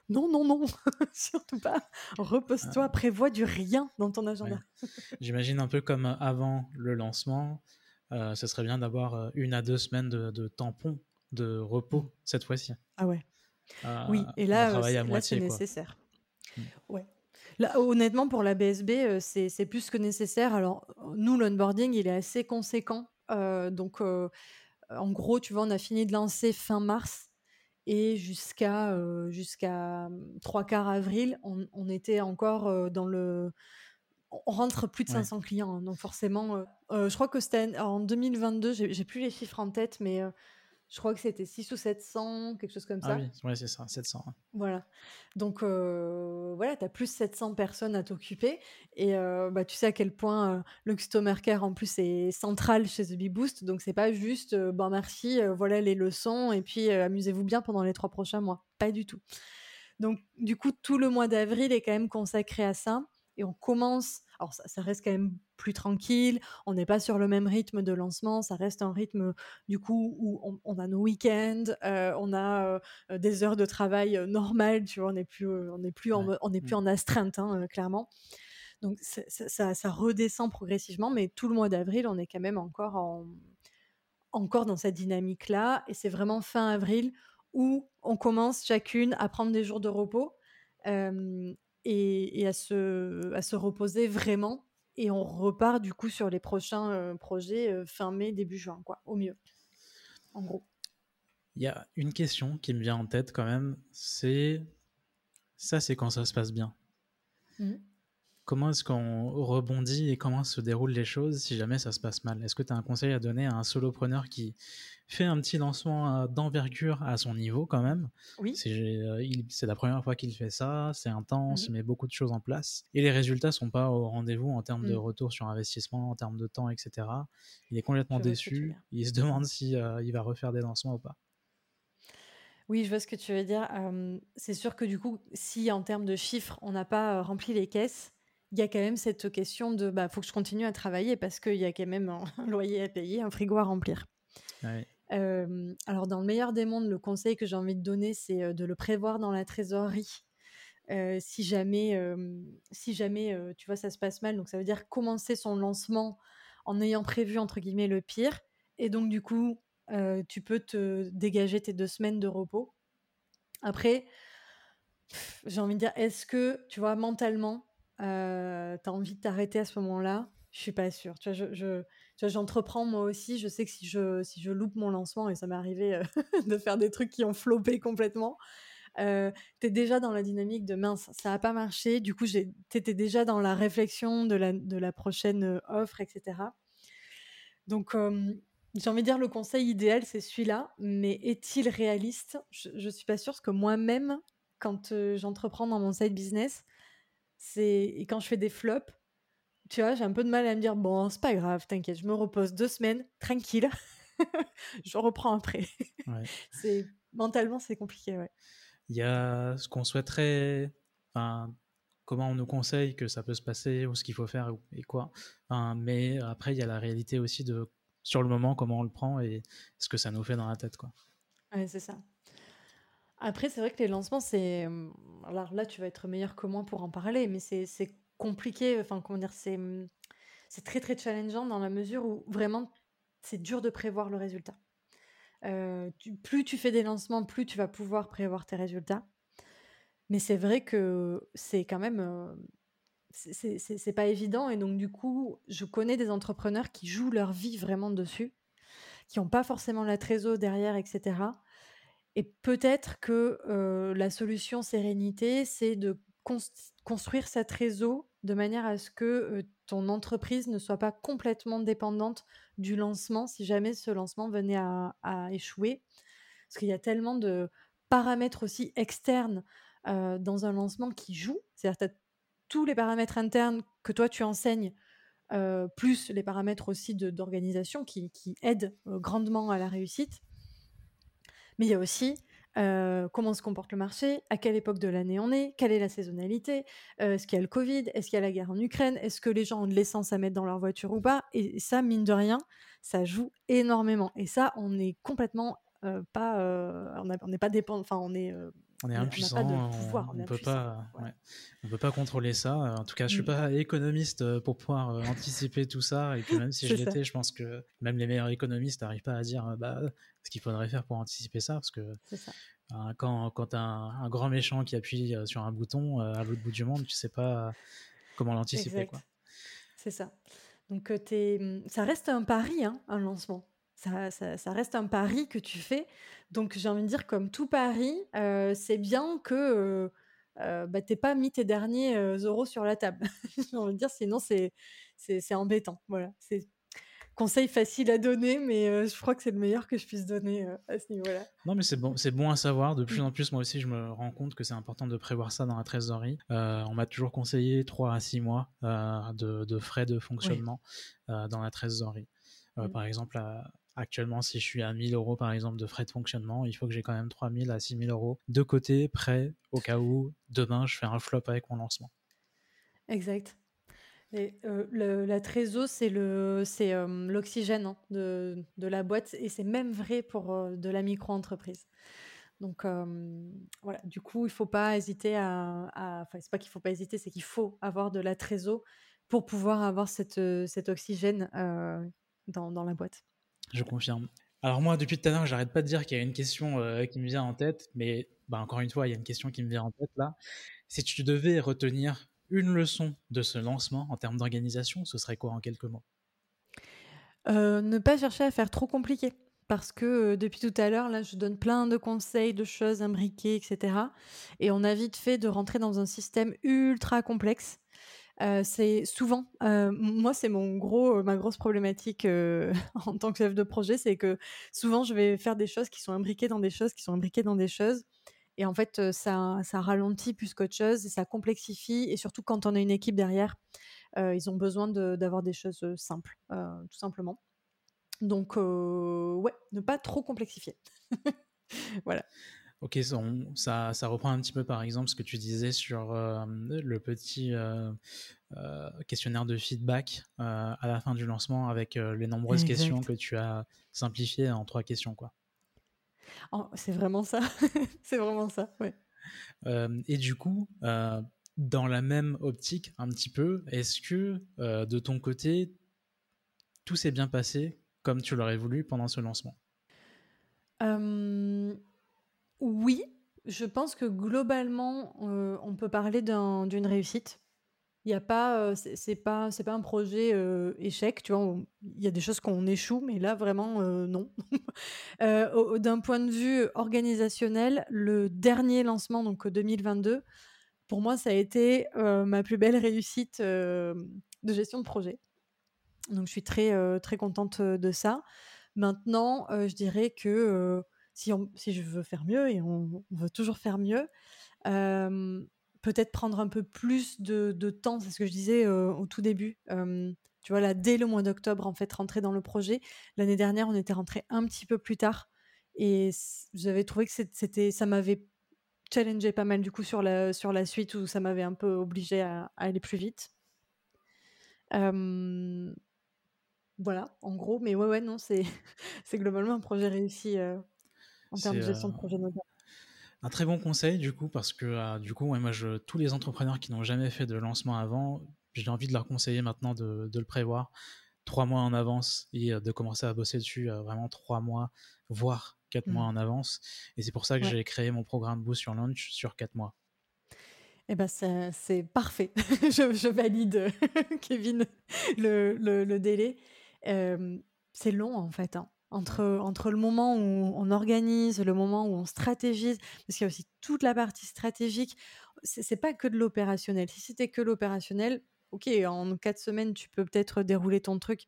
non, non, non, surtout pas. Repose-toi, ah. prévois du rien dans ton agenda. J'imagine un peu comme avant le lancement, ce serait bien d'avoir une à deux semaines de, tampons de repos mmh. cette fois-ci. Ah ouais. oui, et là, c'est nécessaire. Mmh. Ouais. Là, honnêtement, pour la BSB, c'est plus que nécessaire. Alors, nous, l'onboarding, il est assez conséquent. donc, en gros, tu vois, on a fini de lancer fin mars et jusqu'à jusqu'à mmh, trois quarts avril, on, était encore dans le. On rentre plus de 500 clients, hein, donc forcément, je crois que c'était en 2022, j'ai plus les chiffres en tête, mais je crois que c'était 6 ou 700, quelque chose comme ah ça. Ah oui, c'est ça, 700. Voilà. Donc, euh, voilà, tu as plus 700 personnes à t'occuper. Et euh, bah, tu sais à quel point euh, le Customer Care, en plus, est central chez The Bee Boost. Donc, c'est pas juste, bon, merci, voilà les leçons, et puis amusez-vous bien pendant les trois prochains mois. Pas du tout. Donc, du coup, tout le mois d'avril est quand même consacré à ça. Et on commence alors ça, reste quand même plus tranquille, on n'est pas sur le même rythme de lancement, ça reste un rythme du coup où on, a nos week-ends, euh, on a euh, des heures de travail euh, normales, tu vois, on n'est plus, on n'est plus, en, on est plus mmh. en astreinte, hein, clairement. Donc ça, ça, redescend progressivement, mais tout le mois d'avril, on est quand même encore, en, encore dans cette dynamique-là, et c'est vraiment fin avril où on commence chacune à prendre des jours de repos et, à, se, à se reposer vraiment. Et on repart du coup sur les prochains euh, projets euh, fin mai, début juin, quoi, au mieux. En gros. Il y a une question qui me vient en tête quand même, c'est ça, c'est quand ça se passe bien. Mmh comment est-ce qu'on rebondit et comment se déroulent les choses si jamais ça se passe mal? Est-ce que tu as un conseil à donner à un solopreneur qui fait un petit lancement euh, d'envergure à son niveau quand même? Oui. Euh, c'est la première fois qu'il fait ça, c'est intense, mmh il met beaucoup de choses en place et les résultats sont pas au rendez-vous en termes de mmh. retour sur investissement, en termes de temps, etc. Il est complètement déçu, il se demande si euh, il va refaire des lancements ou pas. Oui, je vois ce que tu veux dire. c'est sûr que du coup, si en termes de chiffres, on n'a pas rempli les caisses, il y a quand même cette question de bah faut que je continue à travailler parce qu'il y a quand même un, loyer à payer, un frigo à remplir. alors dans le meilleur des mondes, le conseil que j'ai envie de donner, c'est de le prévoir dans la trésorerie. si jamais, si jamais tu vois, ça se passe mal, donc ça veut dire commencer son lancement en ayant prévu entre guillemets le pire, et donc du coup, tu peux te dégager tes deux semaines de repos. Après, j'ai envie de dire, est-ce que tu vois mentalement, euh, tu as envie de t'arrêter à ce moment-là, je suis pas sûre. Tu vois, je, j'entreprends moi aussi. Je sais que si je, si je loupe mon lancement, et ça m'est arrivé euh, de faire des trucs qui ont flopé complètement, euh, tu es déjà dans la dynamique de mince, ça n'a pas marché. Du coup, tu étais déjà dans la réflexion de la, de la prochaine euh, offre, etc. Donc, j'ai envie de dire, le conseil idéal, c'est celui-là. Mais est-il réaliste? Je ne suis pas sûre, parce que moi-même, quand j'entreprends dans mon side business, c'est quand je fais des flops, tu vois, j'ai un peu de mal à me dire bon, c'est pas grave, t'inquiète, je me repose deux semaines, tranquille, je reprends après. c'est mentalement c'est compliqué, ouais. Il y a ce qu'on souhaiterait, enfin, comment on nous conseille que ça peut se passer ou ce qu'il faut faire et quoi. Enfin, mais après, il y a la réalité aussi de sur le moment comment on le prend et ce que ça nous fait dans la tête, quoi. Ouais, c'est ça. Après, c'est vrai que les lancements, c'est. Alors là, tu vas être meilleur que moi pour en parler, mais c'est compliqué. Enfin, comment dire, c'est c'est très très challengeant dans la mesure où vraiment c'est dur de prévoir le résultat. Euh, plus tu fais des lancements, plus tu vas pouvoir prévoir tes résultats. Mais c'est vrai que c'est quand même. Euh, c'est pas évident. Et donc, du coup, je connais des entrepreneurs qui jouent leur vie vraiment dessus, qui n'ont pas forcément la trésor derrière, etc. Et peut-être que la solution sérénité, c'est de construire cette réseau de manière à ce que ton entreprise ne soit pas complètement dépendante du lancement si jamais ce lancement venait à, échouer. Parce qu'il y a tellement de paramètres aussi externes dans un lancement qui jouent. C'est-à-dire que tous les paramètres internes que toi tu enseignes plus les paramètres aussi d'organisation qui, aident grandement à la réussite. Mais il y a aussi comment se comporte le marché, à quelle époque de l'année on est, quelle est la saisonnalité, est-ce qu'il y a le Covid, est-ce qu'il y a la guerre en Ukraine, est-ce que les gens ont de l'essence à mettre dans leur voiture ou pas. Et ça, mine de rien, ça joue énormément. Et ça, on est complètement pas, on n'est pas dépendant, enfin on est on est impuissant, on, ne peut pas, on peut pas contrôler ça. En tout cas, je suis mmh. pas économiste pour pouvoir anticiper tout ça. Et puis même si je l'étais, je pense que même les meilleurs économistes n'arrivent pas à dire bah, ce qu'il faudrait faire pour anticiper ça, parce que hein, quand, quand tu as un, grand méchant qui appuie sur un bouton à l'autre bout du monde, tu sais pas comment l'anticiper. C'est ça. Donc es... ça reste un pari, hein, un lancement ça, reste un pari que tu fais. Donc j'ai envie de dire, comme tout pari, euh, c'est bien que euh, euh bah, t'aies pas mis tes derniers euh, euros sur la table. j'ai envie de dire, sinon c'est, c'est, embêtant. Voilà, c'est conseil facile à donner, mais je crois que c'est le meilleur que je puisse donner à ce niveau-là. Non, mais c'est bon, c'est bon à savoir. De plus mmh. en plus, moi aussi, je me rends compte que c'est important de prévoir ça dans la trésorerie. on m'a toujours conseillé 3 à 6 mois de, frais de fonctionnement dans la trésorerie. Mmh. Par exemple, à, Actuellement, si je suis à 1000 euros par exemple de frais de fonctionnement, il faut que j'ai quand même 3000 à 6000 euros de côté, prêt au cas où demain je fais un flop avec mon lancement. Exact. Et, euh, la trésor, c'est le, euh, l'oxygène hein, de, de, la boîte et c'est même vrai pour euh, de la micro-entreprise. Donc voilà, du coup, il faut pas hésiter à, enfin c'est pas qu'il faut pas hésiter, c'est qu'il faut avoir de la trésor pour pouvoir avoir cette, cet oxygène dans, dans la boîte. Je confirme. Alors moi, depuis tout à l'heure, j'arrête pas de dire qu'il y a une question qui me vient en tête, mais bah, encore une fois, il y a une question qui me vient en tête là. Si tu devais retenir une leçon de ce lancement en termes d'organisation, ce serait quoi en quelques mots? Euh, Ne pas chercher à faire trop compliqué. Parce que euh, depuis tout à l'heure, là, je donne plein de conseils, de choses imbriquées, etc. Et on a vite fait de rentrer dans un système ultra complexe c'est souvent, moi c'est mon gros, ma grosse problématique en tant que chef de projet, c'est que souvent je vais faire des choses qui sont imbriquées dans des choses, qui sont imbriquées dans des choses, et en fait ça, ça ralentit plus qu'autre chose, et ça complexifie, et surtout quand on a une équipe derrière, ils ont besoin d'avoir des choses simples, tout simplement. Donc ouais, ne pas trop complexifier. voilà. Ok, ça, ça, reprend un petit peu par exemple ce que tu disais sur euh, le petit euh, euh, questionnaire de feedback à la fin du lancement avec les nombreuses questions que tu as simplifiées en trois questions. quoi. Oh, c'est vraiment ça, c'est vraiment ça, ouais. et du coup, dans la même optique un petit peu, est-ce que de ton côté, tout s'est bien passé comme tu l'aurais voulu pendant ce lancement? Oui, je pense que globalement, euh, on peut parler d'une réussite. Il y a pas, euh, c'est pas, c'est pas un projet euh, échec, tu vois. Il y a des choses qu'on échoue, mais là vraiment non. D'un point de vue organisationnel, le dernier lancement, donc 2022, pour moi, ça a été ma plus belle réussite de gestion de projet. Donc je suis très très contente de ça. Maintenant, je dirais que si, je veux faire mieux, et on, veut toujours faire mieux, peut-être prendre un peu plus de, temps, c'est ce que je disais au tout début. tu vois, là, dès le mois d'octobre, en fait, rentrer dans le projet. L'année dernière, on était rentré un petit peu plus tard. Et j'avais trouvé que c'était, ça m'avait challengé pas mal du coup sur la, sur la suite où ça m'avait un peu obligé à, aller plus vite. voilà, en gros, mais ouais, ouais, non, c'est, globalement un projet réussi en termes de gestion de euh, projet Un très bon conseil du coup parce que euh, du coup moi je, tous les entrepreneurs qui n'ont jamais fait de lancement avant, j'ai envie de leur conseiller maintenant de, le prévoir trois mois en avance et euh, de commencer à bosser dessus vraiment trois mois, voire quatre mois mmh. en avance. Et c'est pour ça que j'ai créé mon programme Boost sur Launch sur quatre mois. Eh ben c'est parfait. je, valide, Kevin, le, le, délai. c'est long en fait. Hein entre, entre le moment où on organise, le moment où on stratégise, parce qu'il y a aussi toute la partie stratégique. C'est pas que de l'opérationnel. Si c'était que l'opérationnel, ok, en quatre semaines, tu peux peut-être dérouler ton truc,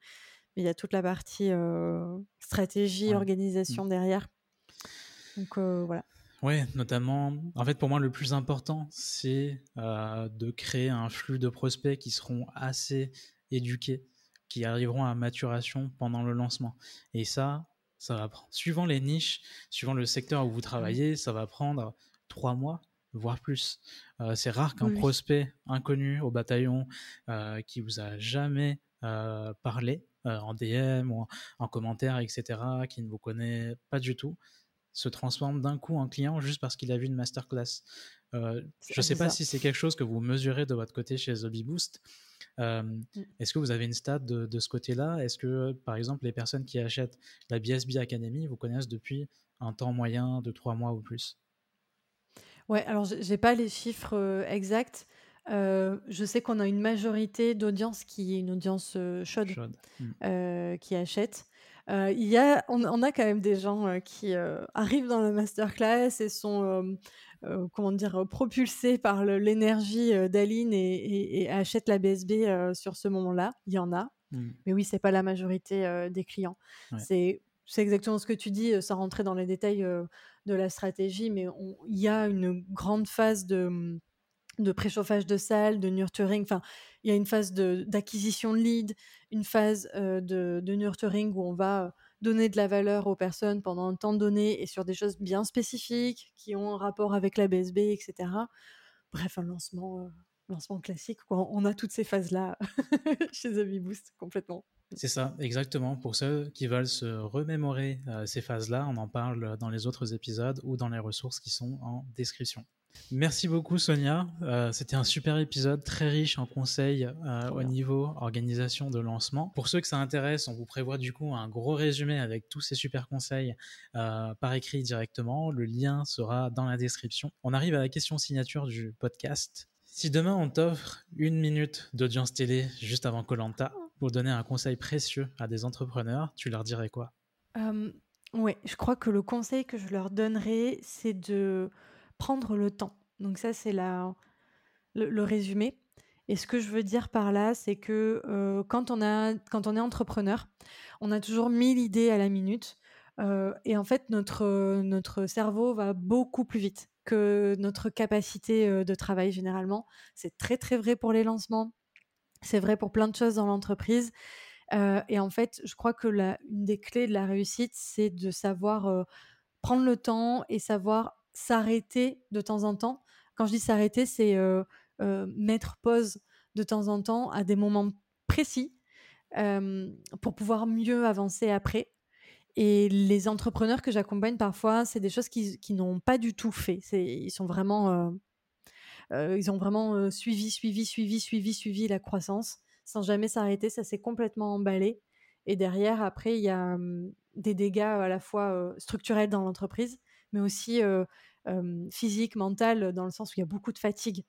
mais il y a toute la partie euh, stratégie, organisation derrière. Donc euh, voilà. Oui, notamment, en fait, pour moi, le plus important, c'est euh, de créer un flux de prospects qui seront assez éduqués qui arriveront à maturation pendant le lancement. Et ça, ça va prendre, suivant les niches, suivant le secteur où vous travaillez, ça va prendre trois mois, voire plus. Euh, c'est rare qu'un prospect inconnu au bataillon euh, qui vous a jamais euh, parlé en DM ou en, commentaire, etc., qui ne vous connaît pas du tout, se transforme d'un coup en client juste parce qu'il a vu une masterclass. je ne sais pas si c'est quelque chose que vous mesurez de votre côté chez The Boost. Mmh. Est-ce que vous avez une stat de, ce côté-là? Est-ce que, par exemple, les personnes qui achètent la BSB Academy vous connaissent depuis un temps moyen de trois mois ou plus? Ouais, alors j'ai pas les chiffres exacts. je sais qu'on a une majorité d'audience qui est une audience chaude, mmh. qui achète. Il y a, on, a quand même des gens qui arrivent dans la masterclass et sont euh, comment dire, propulsés par l'énergie euh, d'Aline et, achètent la BSB euh, sur ce moment-là. Il y en a. Mmh. Mais oui, c'est pas la majorité des clients. C'est exactement ce que tu dis, sans rentrer dans les détails de la stratégie, mais il y a une grande phase de, de préchauffage de salle, de nurturing. Enfin, il y a une phase d'acquisition de, lead, une phase de, de, nurturing où on va donner de la valeur aux personnes pendant un temps donné et sur des choses bien spécifiques qui ont un rapport avec la BSB, etc. Bref, un lancement, lancement classique. Quoi. On a toutes ces phases-là chez The Boost complètement. C'est ça, exactement. Pour ceux qui veulent se remémorer euh, ces phases-là, on en parle dans les autres épisodes ou dans les ressources qui sont en description. Merci beaucoup Sonia. Euh, c'était un super épisode très riche en conseils euh, au niveau organisation de lancement. Pour ceux que ça intéresse, on vous prévoit du coup un gros résumé avec tous ces super conseils euh, par écrit directement. Le lien sera dans la description. On arrive à la question signature du podcast. Si demain on t'offre une minute d'audience télé juste avant Colanta pour donner un conseil précieux à des entrepreneurs, tu leur dirais quoi? Oui, je crois que le conseil que je leur donnerais, c'est de prendre le temps. Donc ça, c'est le, résumé. Et ce que je veux dire par là, c'est que euh, quand, on a, quand on est entrepreneur, on a toujours mille idées à la minute. Euh, et en fait, notre, notre cerveau va beaucoup plus vite que notre capacité de travail généralement. C'est très très vrai pour les lancements. C'est vrai pour plein de choses dans l'entreprise. et en fait, je crois que la, une des clés de la réussite, c'est de savoir prendre le temps et savoir s'arrêter de temps en temps. Quand je dis s'arrêter, c'est mettre pause de temps en temps à des moments précis pour pouvoir mieux avancer après. Et les entrepreneurs que j'accompagne parfois, c'est des choses qu'ils n'ont pas du tout fait. Ils sont vraiment, euh, ils ont vraiment suivi, suivi, suivi, suivi, suivi la croissance sans jamais s'arrêter. Ça s'est complètement emballé. Et derrière, après, il y a des dégâts à la fois structurels dans l'entreprise, mais aussi physique, mental, dans le sens où il y a beaucoup de fatigue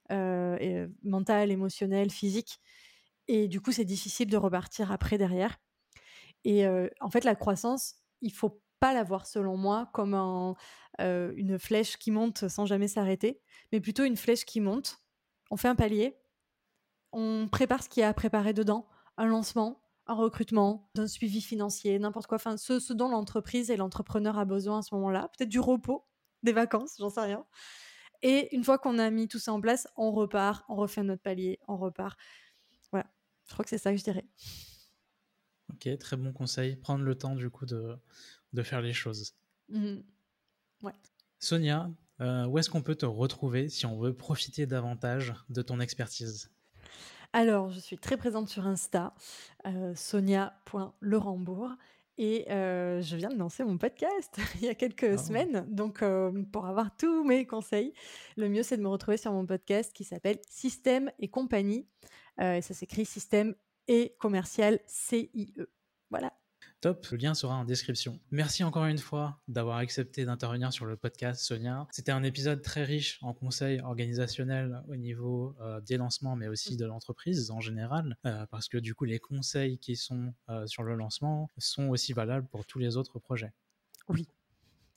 mentale, émotionnelle, physique. Et du coup, c'est difficile de repartir après derrière. Et en fait, la croissance, il faut pas la voir, selon moi, comme une flèche qui monte sans jamais s'arrêter, mais plutôt une flèche qui monte. On fait un palier, on prépare ce qu'il y a à préparer dedans, un lancement, un recrutement, d'un suivi financier, n'importe quoi. Enfin, ce, dont l'entreprise et l'entrepreneur a besoin à ce moment-là. Peut-être du repos, des vacances, j'en sais rien. Et une fois qu'on a mis tout ça en place, on repart, on refait notre palier, on repart. Voilà, je crois que c'est ça que je dirais. Ok, très bon conseil. Prendre le temps du coup de, de faire les choses. Mmh ouais. Sonia, euh, où est-ce qu'on peut te retrouver si on veut profiter davantage de ton expertise? Alors, je suis très présente sur Insta, euh, sonia.lerambourg. Et euh, je viens de lancer mon podcast il y a quelques ah. semaines. Donc, euh, pour avoir tous mes conseils, le mieux, c'est de me retrouver sur mon podcast qui s'appelle Système et compagnie. et ça s'écrit Système et commercial CIE. Voilà. Top, le lien sera en description. Merci encore une fois d'avoir accepté d'intervenir sur le podcast, Sonia. C'était un épisode très riche en conseils organisationnels au niveau euh, des lancements, mais aussi de l'entreprise en général, euh, parce que du coup, les conseils qui sont euh, sur le lancement sont aussi valables pour tous les autres projets. Oui,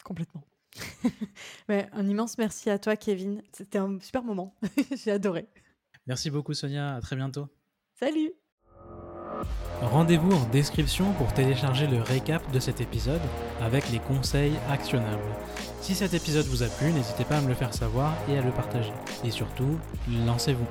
complètement. mais un immense merci à toi, Kevin. C'était un super moment. J'ai adoré. Merci beaucoup, Sonia. À très bientôt. Salut. Rendez-vous en description pour télécharger le récap de cet épisode avec les conseils actionnables. Si cet épisode vous a plu, n'hésitez pas à me le faire savoir et à le partager. Et surtout, lancez-vous.